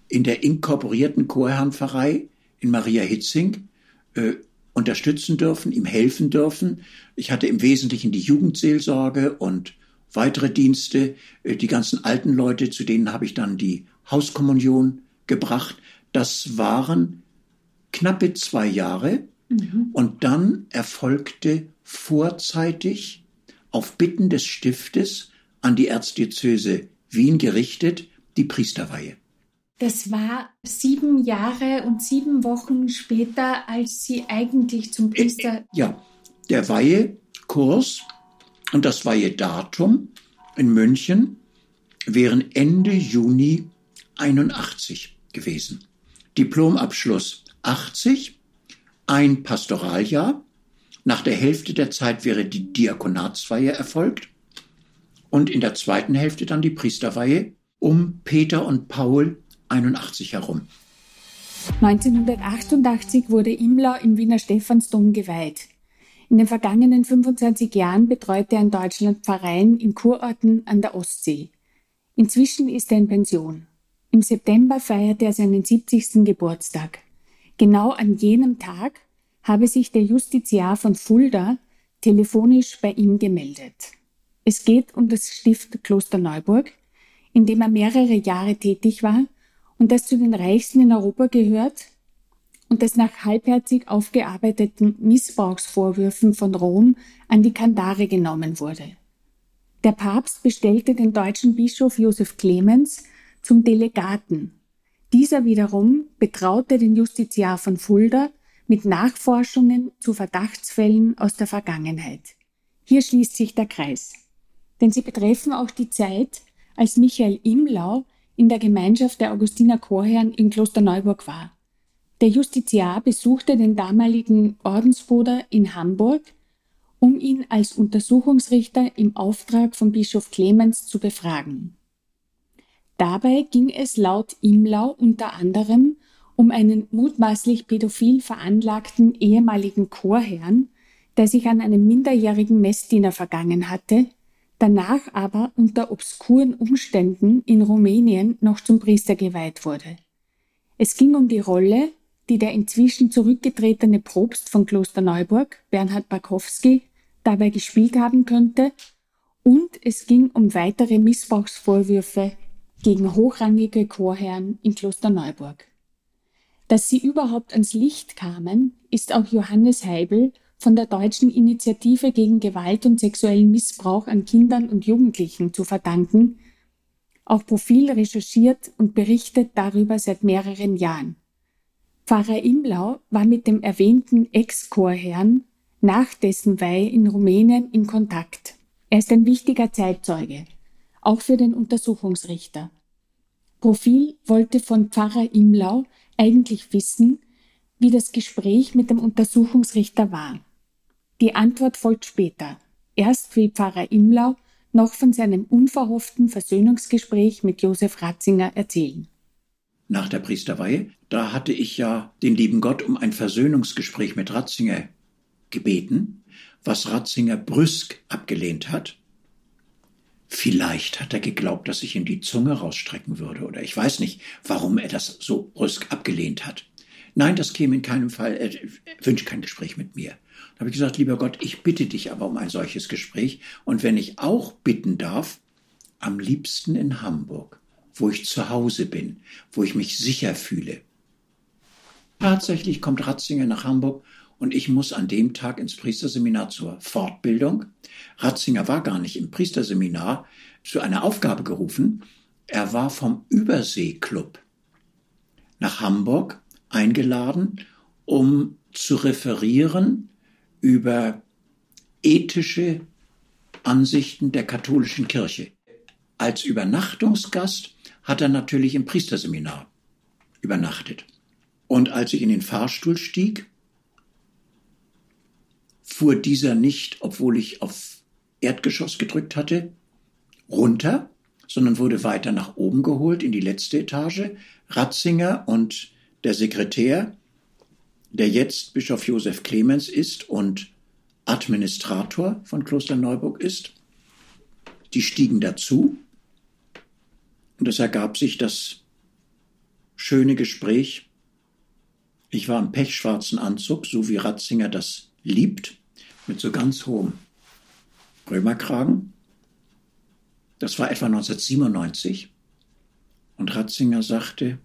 in der inkorporierten Chorherrenpfarrei in Maria Hitzing äh, unterstützen dürfen, ihm helfen dürfen. Ich hatte im Wesentlichen die Jugendseelsorge und weitere Dienste. Äh, die ganzen alten Leute, zu denen habe ich dann die Hauskommunion gebracht. Das waren knappe zwei Jahre. Mhm. Und dann erfolgte vorzeitig auf Bitten des Stiftes an die Erzdiözese Wien gerichtet die Priesterweihe. Das war sieben Jahre und sieben Wochen später, als Sie eigentlich zum Priester. Äh, äh, ja, der Weihekurs und das Weihedatum in München wären Ende Juni 81 gewesen. Diplomabschluss 80, ein Pastoraljahr. Nach der Hälfte der Zeit wäre die Diakonatsweihe erfolgt und in der zweiten Hälfte dann die Priesterweihe um Peter und Paul 81 herum. 1988 wurde Imlau im Wiener Stephansdom geweiht. In den vergangenen 25 Jahren betreute er in Deutschland Pfarreien in Kurorten an der Ostsee. Inzwischen ist er in Pension. Im September feierte er seinen 70. Geburtstag. Genau an jenem Tag habe sich der Justiziar von Fulda telefonisch bei ihm gemeldet. Es geht um das Stift Klosterneuburg, in dem er mehrere Jahre tätig war und das zu den reichsten in Europa gehört und das nach halbherzig aufgearbeiteten Missbrauchsvorwürfen von Rom an die Kandare genommen wurde. Der Papst bestellte den deutschen Bischof Josef Clemens zum Delegaten. Dieser wiederum betraute den Justiziar von Fulda mit Nachforschungen zu Verdachtsfällen aus der Vergangenheit. Hier schließt sich der Kreis. Denn sie betreffen auch die Zeit, als Michael Imlau in der Gemeinschaft der Augustiner Chorherren in Klosterneuburg war. Der Justiziar besuchte den damaligen Ordensbruder in Hamburg, um ihn als Untersuchungsrichter im Auftrag von Bischof Clemens zu befragen. Dabei ging es laut Imlau unter anderem um einen mutmaßlich pädophil veranlagten ehemaligen Chorherrn, der sich an einem minderjährigen Messdiener vergangen hatte, danach aber unter obskuren Umständen in Rumänien noch zum Priester geweiht wurde. Es ging um die Rolle, die der inzwischen zurückgetretene Propst von Klosterneuburg, Bernhard Barkowski, dabei gespielt haben könnte, und es ging um weitere Missbrauchsvorwürfe gegen hochrangige Chorherren in Klosterneuburg. Dass sie überhaupt ans Licht kamen, ist auch Johannes Heibel von der deutschen Initiative gegen Gewalt und sexuellen Missbrauch an Kindern und Jugendlichen zu verdanken, auch Profil recherchiert und berichtet darüber seit mehreren Jahren. Pfarrer Imlau war mit dem erwähnten Ex-Chorherrn nach dessen Weihe in Rumänien in Kontakt. Er ist ein wichtiger Zeitzeuge, auch für den Untersuchungsrichter. Profil wollte von Pfarrer Imlau eigentlich wissen, wie das Gespräch mit dem Untersuchungsrichter war. Die Antwort folgt später. Erst will Pfarrer Imlau noch von seinem unverhofften Versöhnungsgespräch mit Josef Ratzinger erzählen nach der Priesterweihe, da hatte ich ja den lieben Gott um ein Versöhnungsgespräch mit Ratzinger gebeten, was Ratzinger brüsk abgelehnt hat. Vielleicht hat er geglaubt, dass ich ihm die Zunge rausstrecken würde, oder ich weiß nicht, warum er das so brüsk abgelehnt hat. Nein, das käme in keinem Fall, er wünscht kein Gespräch mit mir. Da habe ich gesagt, lieber Gott, ich bitte dich aber um ein solches Gespräch, und wenn ich auch bitten darf, am liebsten in Hamburg wo ich zu Hause bin, wo ich mich sicher fühle. Tatsächlich kommt Ratzinger nach Hamburg und ich muss an dem Tag ins Priesterseminar zur Fortbildung. Ratzinger war gar nicht im Priesterseminar zu einer Aufgabe gerufen. Er war vom Überseeklub nach Hamburg eingeladen, um zu referieren über ethische Ansichten der katholischen Kirche. Als Übernachtungsgast hat er natürlich im Priesterseminar übernachtet. Und als ich in den Fahrstuhl stieg, fuhr dieser nicht, obwohl ich auf Erdgeschoss gedrückt hatte, runter, sondern wurde weiter nach oben geholt in die letzte Etage. Ratzinger und der Sekretär, der jetzt Bischof Josef Clemens ist und Administrator von Kloster Neuburg ist, die stiegen dazu und es ergab sich das schöne Gespräch. Ich war im pechschwarzen Anzug, so wie Ratzinger das liebt, mit so ganz hohem Römerkragen. Das war etwa 1997. Und Ratzinger sagte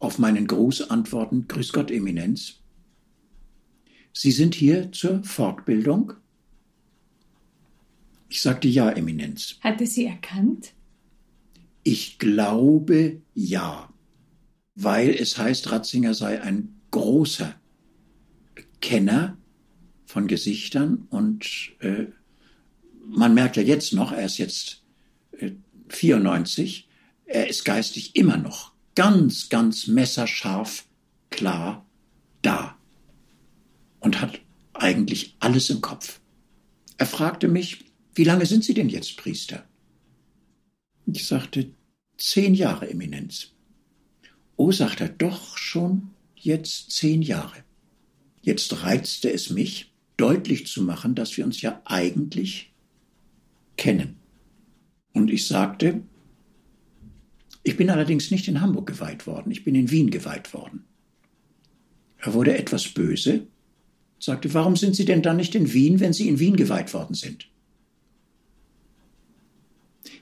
auf meinen Gruß antwortend, Grüß Gott, Eminenz. Sie sind hier zur Fortbildung? Ich sagte ja, Eminenz. Hatte sie erkannt? Ich glaube ja, weil es heißt, Ratzinger sei ein großer Kenner von Gesichtern und äh, man merkt ja jetzt noch, er ist jetzt äh, 94, er ist geistig immer noch ganz, ganz messerscharf klar da und hat eigentlich alles im Kopf. Er fragte mich, wie lange sind Sie denn jetzt Priester? Ich sagte, zehn Jahre, Eminenz. Oh, sagt er, doch schon jetzt zehn Jahre. Jetzt reizte es mich, deutlich zu machen, dass wir uns ja eigentlich kennen. Und ich sagte, ich bin allerdings nicht in Hamburg geweiht worden, ich bin in Wien geweiht worden. Er wurde etwas böse, sagte, warum sind Sie denn dann nicht in Wien, wenn Sie in Wien geweiht worden sind?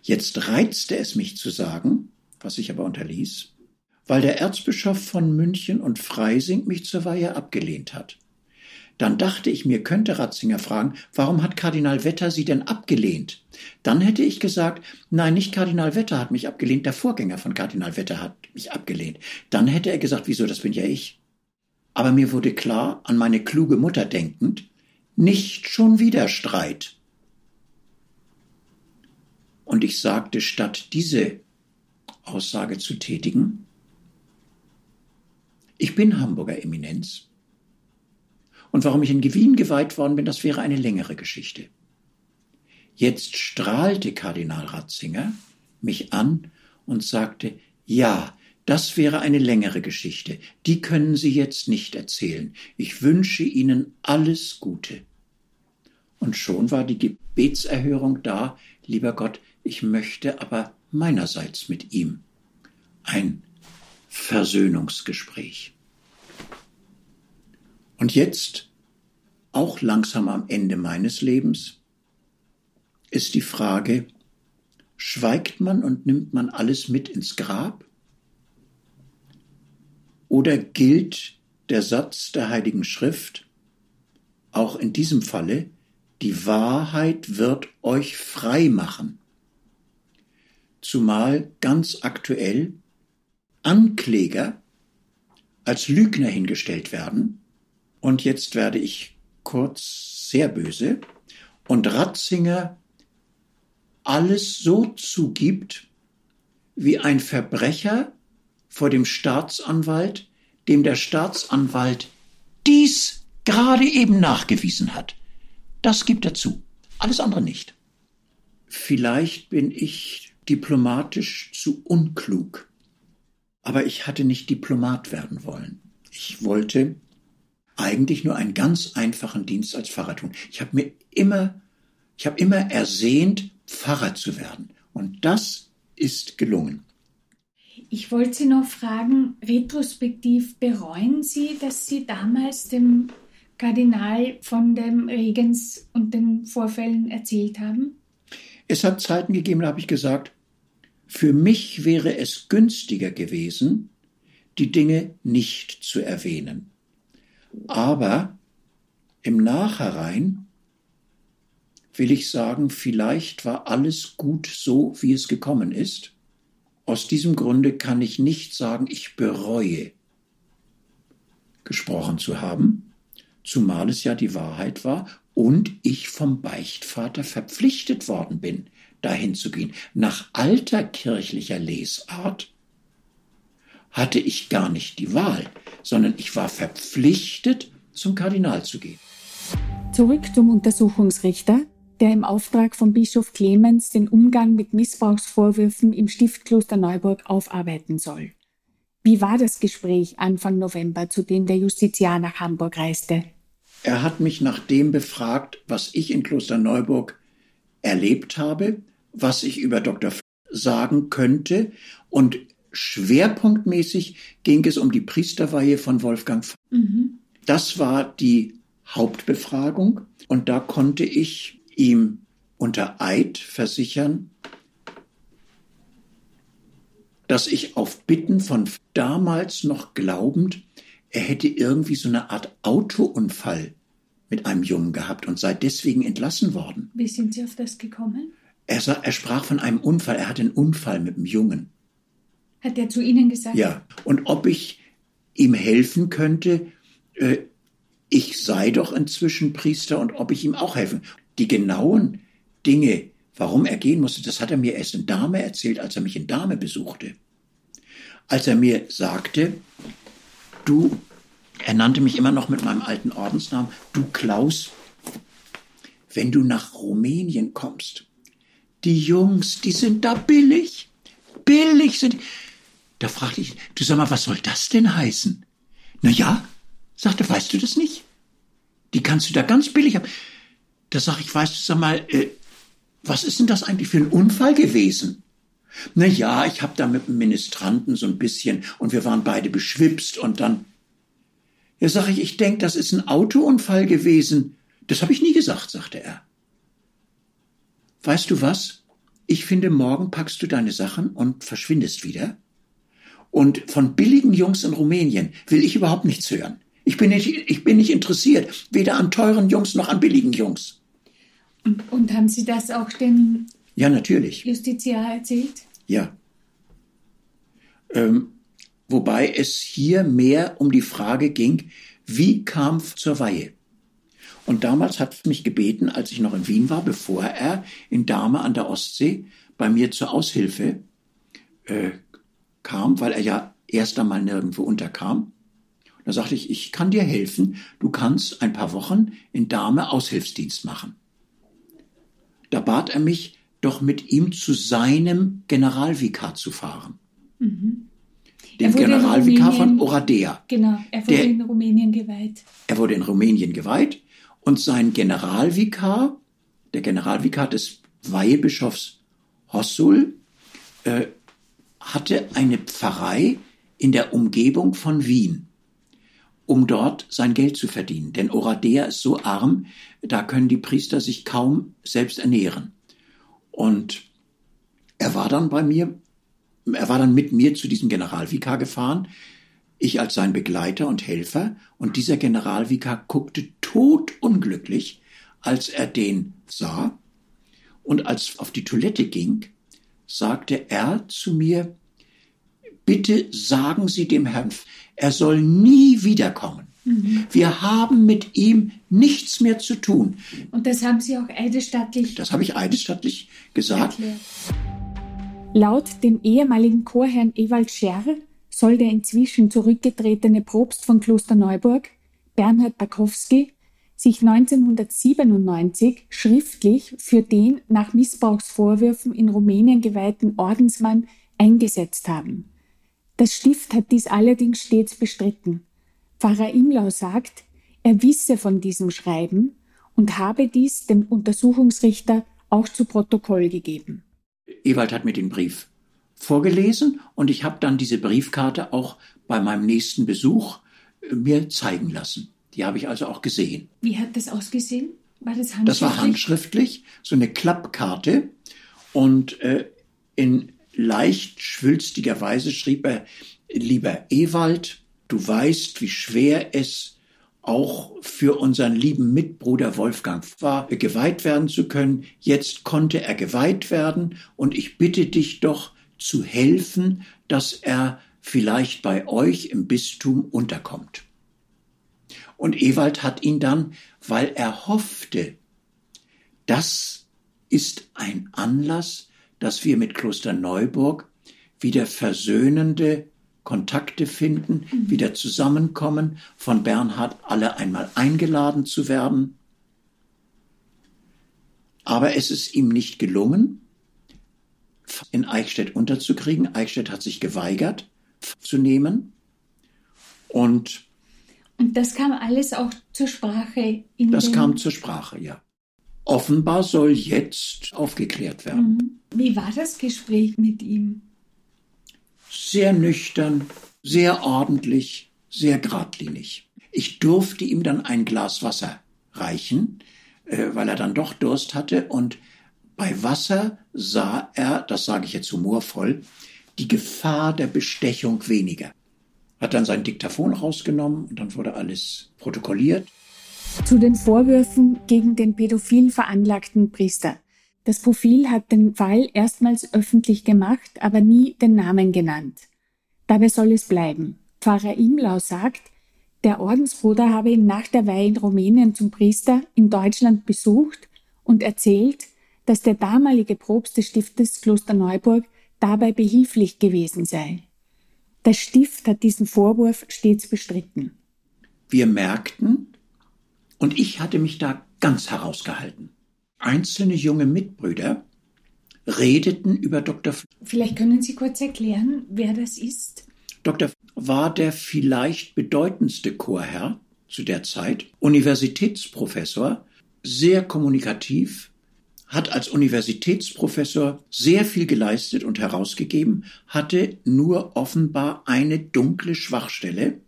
Jetzt reizte es mich zu sagen, was ich aber unterließ, weil der Erzbischof von München und Freising mich zur Weihe abgelehnt hat. Dann dachte ich mir, könnte Ratzinger fragen, warum hat Kardinal Wetter Sie denn abgelehnt? Dann hätte ich gesagt, nein, nicht Kardinal Wetter hat mich abgelehnt, der Vorgänger von Kardinal Wetter hat mich abgelehnt. Dann hätte er gesagt, wieso, das bin ja ich. Aber mir wurde klar, an meine kluge Mutter denkend, nicht schon wieder Streit. Und ich sagte, statt diese Aussage zu tätigen, ich bin Hamburger Eminenz. Und warum ich in Wien geweiht worden bin, das wäre eine längere Geschichte. Jetzt strahlte Kardinal Ratzinger mich an und sagte, ja, das wäre eine längere Geschichte. Die können Sie jetzt nicht erzählen. Ich wünsche Ihnen alles Gute. Und schon war die Gebetserhörung da, lieber Gott, ich möchte aber meinerseits mit ihm ein Versöhnungsgespräch. Und jetzt, auch langsam am Ende meines Lebens, ist die Frage, schweigt man und nimmt man alles mit ins Grab? Oder gilt der Satz der Heiligen Schrift, auch in diesem Falle, die Wahrheit wird euch frei machen? Zumal ganz aktuell Ankläger als Lügner hingestellt werden. Und jetzt werde ich kurz sehr böse und Ratzinger alles so zugibt, wie ein Verbrecher vor dem Staatsanwalt, dem der Staatsanwalt dies gerade eben nachgewiesen hat. Das gibt er zu, alles andere nicht. Vielleicht bin ich diplomatisch zu unklug, aber ich hatte nicht Diplomat werden wollen. Ich wollte eigentlich nur einen ganz einfachen Dienst als Pfarrer tun. Ich habe mir immer, ich habe immer ersehnt, Pfarrer zu werden. Und das ist gelungen. Ich wollte Sie noch fragen, retrospektiv bereuen Sie, dass Sie damals dem Kardinal von dem Regens und den Vorfällen erzählt haben? Es hat Zeiten gegeben, da habe ich gesagt, für mich wäre es günstiger gewesen, die Dinge nicht zu erwähnen. Aber im Nachhinein will ich sagen, vielleicht war alles gut so, wie es gekommen ist. Aus diesem Grunde kann ich nicht sagen, ich bereue gesprochen zu haben, zumal es ja die Wahrheit war und ich vom Beichtvater verpflichtet worden bin, dahin zu gehen. Nach alter kirchlicher Lesart hatte ich gar nicht die Wahl, sondern ich war verpflichtet, zum Kardinal zu gehen. Zurück zum Untersuchungsrichter, der im Auftrag von Bischof Clemens den Umgang mit Missbrauchsvorwürfen im Stiftkloster Neuburg aufarbeiten soll. Wie war das Gespräch Anfang November, zu dem der Justiziar nach Hamburg reiste? Er hat mich nach dem befragt, was ich in Kloster Neuburg erlebt habe, was ich über Dr. sagen könnte und schwerpunktmäßig ging es um die Priesterweihe von Wolfgang. Mhm. Das war die Hauptbefragung und da konnte ich ihm unter Eid versichern, dass ich auf Bitten von damals noch glaubend, er hätte irgendwie so eine Art Autounfall mit einem Jungen gehabt und sei deswegen entlassen worden. Wie sind Sie auf das gekommen? Er, sah, er sprach von einem Unfall, er hatte einen Unfall mit einem Jungen. Hat er zu Ihnen gesagt? Ja, und ob ich ihm helfen könnte, äh, ich sei doch inzwischen Priester und ob ich ihm auch helfen die genauen Dinge, warum er gehen musste, das hat er mir erst in Dame erzählt, als er mich in Dame besuchte. Als er mir sagte, du, er nannte mich immer noch mit meinem alten Ordensnamen, du Klaus, wenn du nach Rumänien kommst, die Jungs, die sind da billig, billig sind. Da fragte ich, du sag mal, was soll das denn heißen? Na ja, sagte, weißt du das nicht? Die kannst du da ganz billig haben. Da sag ich, weißt du, sag mal, äh, was ist denn das eigentlich für ein Unfall gewesen? Na ja, ich hab da mit dem Ministranten so ein bisschen und wir waren beide beschwipst und dann. Ja, sag ich, ich denk, das ist ein Autounfall gewesen. Das habe ich nie gesagt, sagte er. Weißt du was? ich finde, morgen packst du deine Sachen und verschwindest wieder. Und von billigen Jungs in Rumänien will ich überhaupt nichts hören. Ich bin nicht, ich bin nicht interessiert, weder an teuren Jungs noch an billigen Jungs. Und, und haben Sie das auch dem Ja, natürlich. Justiziar erzählt? Ja. Ähm, wobei es hier mehr um die Frage ging, wie kam zur Weihe? Und damals hat mich gebeten, als ich noch in Wien war, bevor er in Dahme an der Ostsee bei mir zur Aushilfe äh, kam, weil er ja erst einmal nirgendwo unterkam. Da sagte ich, ich kann dir helfen, du kannst ein paar Wochen in Dahme Aushilfsdienst machen. Da bat er mich, doch mit ihm zu seinem Generalvikar zu fahren. Mhm. Dem Er Generalvikar von Oradea. Genau, er wurde Der- in Rumänien geweiht. Er wurde in Rumänien geweiht und sein Generalvikar, der Generalvikar des Weihbischofs Hossul, äh, hatte eine Pfarrei in der Umgebung von Wien, um dort sein Geld zu verdienen. Denn Oradea ist so arm, da können die Priester sich kaum selbst ernähren. Und er war dann bei mir, er war dann mit mir zu diesem Generalvikar gefahren, ich als sein Begleiter und Helfer, und dieser Generalvikar guckte todunglücklich, als er den sah, und als auf die Toilette ging, sagte er zu mir, bitte sagen Sie dem Herrn, er soll nie wiederkommen. Wir haben mit ihm nichts mehr zu tun. Und das haben Sie auch eidesstattlich Das habe ich eidesstattlich gesagt. erklärt. Laut dem ehemaligen Chorherrn Ewald Scherr soll der inzwischen zurückgetretene Propst von Klosterneuburg, Bernhard Bakowski, sich 1997 schriftlich für den nach Missbrauchsvorwürfen in Rumänien geweihten Ordensmann eingesetzt haben. Das Stift hat dies allerdings stets bestritten. Pfarrer Imlau sagt, er wisse von diesem Schreiben und habe dies dem Untersuchungsrichter auch zu Protokoll gegeben. Ewald hat mir den Brief vorgelesen und ich habe dann diese Briefkarte auch bei meinem nächsten Besuch äh, mir zeigen lassen. Die habe ich also auch gesehen. Wie hat das ausgesehen? War das handschriftlich? Das war handschriftlich, so eine Klappkarte und äh, in leicht schwülstiger Weise schrieb er, lieber Ewald, du weißt, wie schwer es auch für unseren lieben Mitbruder Wolfgang war, geweiht werden zu können. Jetzt konnte er geweiht werden und ich bitte dich doch zu helfen, dass er vielleicht bei euch im Bistum unterkommt. Und Ewald hat ihn dann, weil er hoffte, das ist ein Anlass, dass wir mit Kloster Neuburg wieder versöhnende Kontakte finden, wieder zusammenkommen, von Bernhard alle einmal eingeladen zu werden. Aber es ist ihm nicht gelungen, in Eichstätt unterzukriegen. Eichstätt hat sich geweigert zu nehmen. Und Und das kam alles auch zur Sprache in das kam zur Sprache, ja. Offenbar soll jetzt aufgeklärt werden. Mhm. Wie war das Gespräch mit ihm? Sehr nüchtern, sehr ordentlich, sehr geradlinig. Ich durfte ihm dann ein Glas Wasser reichen, äh, weil er dann doch Durst hatte. Und bei Wasser sah er, das sage ich jetzt humorvoll, die Gefahr der Bestechung weniger. Hat dann sein Diktaphon rausgenommen und dann wurde alles protokolliert. Zu den Vorwürfen gegen den pädophil veranlagten Priester. Das Profil hat den Fall erstmals öffentlich gemacht, aber nie den Namen genannt. Dabei soll es bleiben. Pfarrer Imlau sagt, der Ordensbruder habe ihn nach der Weihe in Rumänien zum Priester in Deutschland besucht und erzählt, dass der damalige Propst des Stiftes Klosterneuburg dabei behilflich gewesen sei. Das Stift hat diesen Vorwurf stets bestritten. Wir merkten, und ich hatte mich da ganz herausgehalten, einzelne junge Mitbrüder redeten über Dr. F Vielleicht können Sie kurz erklären, wer das ist? Dr. F war der vielleicht bedeutendste Chorherr zu der Zeit, Universitätsprofessor, sehr kommunikativ, hat als Universitätsprofessor sehr viel geleistet und herausgegeben, hatte nur offenbar eine dunkle Schwachstelle,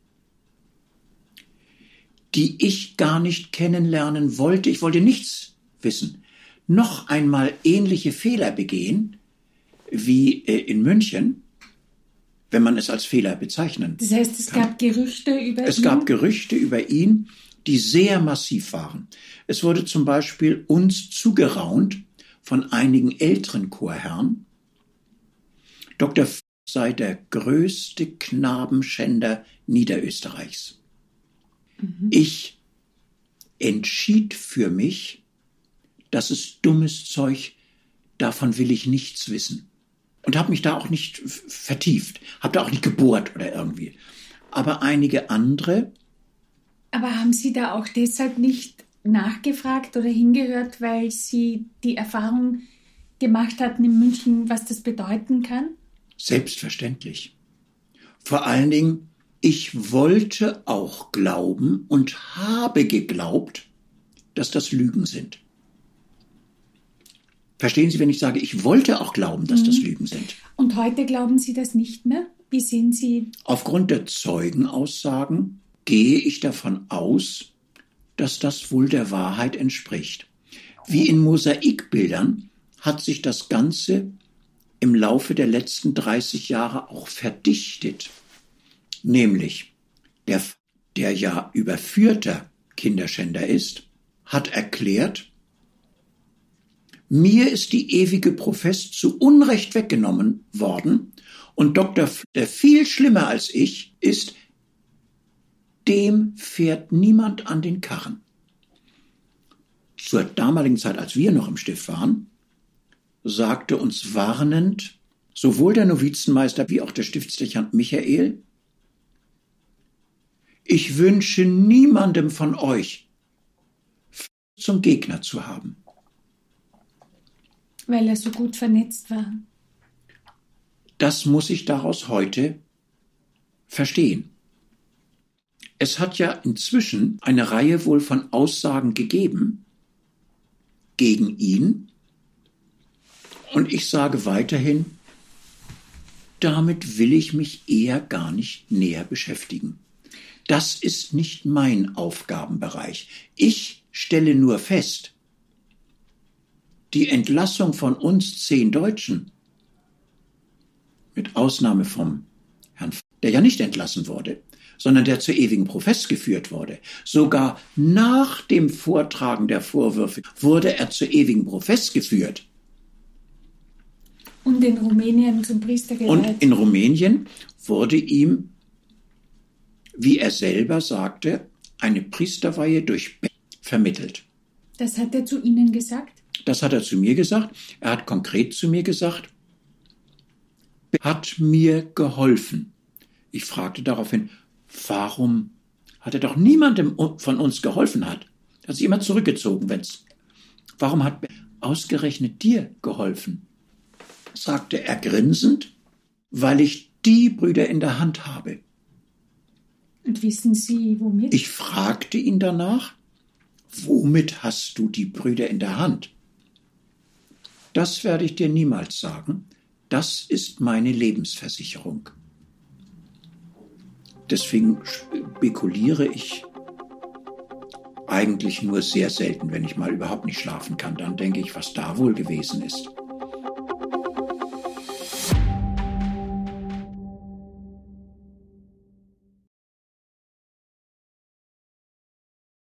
die ich gar nicht kennenlernen wollte. Ich wollte nichts wissen. noch einmal ähnliche Fehler begehen wie äh, in München, wenn man es als Fehler bezeichnen Das heißt, es kann. gab Gerüchte über Es ihn. gab Gerüchte über ihn, die sehr massiv waren. Es wurde zum Beispiel uns zugeraunt von einigen älteren Chorherren, Dr. F sei der größte Knabenschänder Niederösterreichs. Ich entschied für mich, das ist dummes Zeug, davon will ich nichts wissen. Und habe mich da auch nicht vertieft, habe da auch nicht gebohrt oder irgendwie. Aber einige andere, Aber haben Sie da auch deshalb nicht nachgefragt oder hingehört, weil Sie die Erfahrung gemacht hatten in München, was das bedeuten kann? Selbstverständlich. Vor allen Dingen, ich wollte auch glauben und habe geglaubt, dass das Lügen sind. Verstehen Sie, wenn ich sage, ich wollte auch glauben, dass das Lügen sind? Und heute glauben Sie das nicht mehr? Wie sehen Sie? Aufgrund der Zeugenaussagen gehe ich davon aus, dass das wohl der Wahrheit entspricht. Wie in Mosaikbildern hat sich das Ganze im Laufe der letzten 30 Jahre auch verdichtet. Nämlich der, der ja überführter Kinderschänder ist, hat erklärt, mir ist die ewige Profess zu Unrecht weggenommen worden und Dr. F der viel schlimmer als ich ist, dem fährt niemand an den Karren. Zur damaligen Zeit, als wir noch im Stift waren, sagte uns warnend sowohl der Novizenmeister wie auch der Stiftsdechant Michael, ich wünsche niemandem von euch zum Gegner zu haben. Weil er so gut vernetzt war. Das muss ich daraus heute verstehen. Es hat ja inzwischen eine Reihe wohl von Aussagen gegeben gegen ihn. Und ich sage weiterhin, damit will ich mich eher gar nicht näher beschäftigen. Das ist nicht mein Aufgabenbereich. Ich stelle nur fest, die Entlassung von uns zehn Deutschen, mit Ausnahme vom Herrn, der ja nicht entlassen wurde, sondern der zur ewigen Profess geführt wurde. Sogar nach dem Vortragen der Vorwürfe wurde er zur ewigen Profess geführt. Und in Rumänien zum Priester geweiht. Und in Rumänien wurde ihm, wie er selber sagte, eine Priesterweihe durch Be- vermittelt. das hat er zu Ihnen gesagt? Das hat er zu mir gesagt. Er hat konkret zu mir gesagt, hat mir geholfen. Ich fragte daraufhin, warum hat er doch niemandem von uns geholfen hat? Er hat sich immer zurückgezogen, wenn's. Warum hat ausgerechnet dir geholfen? sagte er grinsend, weil ich die Brüder in der Hand habe. Und wissen Sie, womit? Ich fragte ihn danach, womit hast du die Brüder in der Hand? Das werde ich dir niemals sagen. Das ist meine Lebensversicherung. Deswegen spekuliere ich eigentlich nur sehr selten, wenn ich mal überhaupt nicht schlafen kann. Dann denke ich, was da wohl gewesen ist.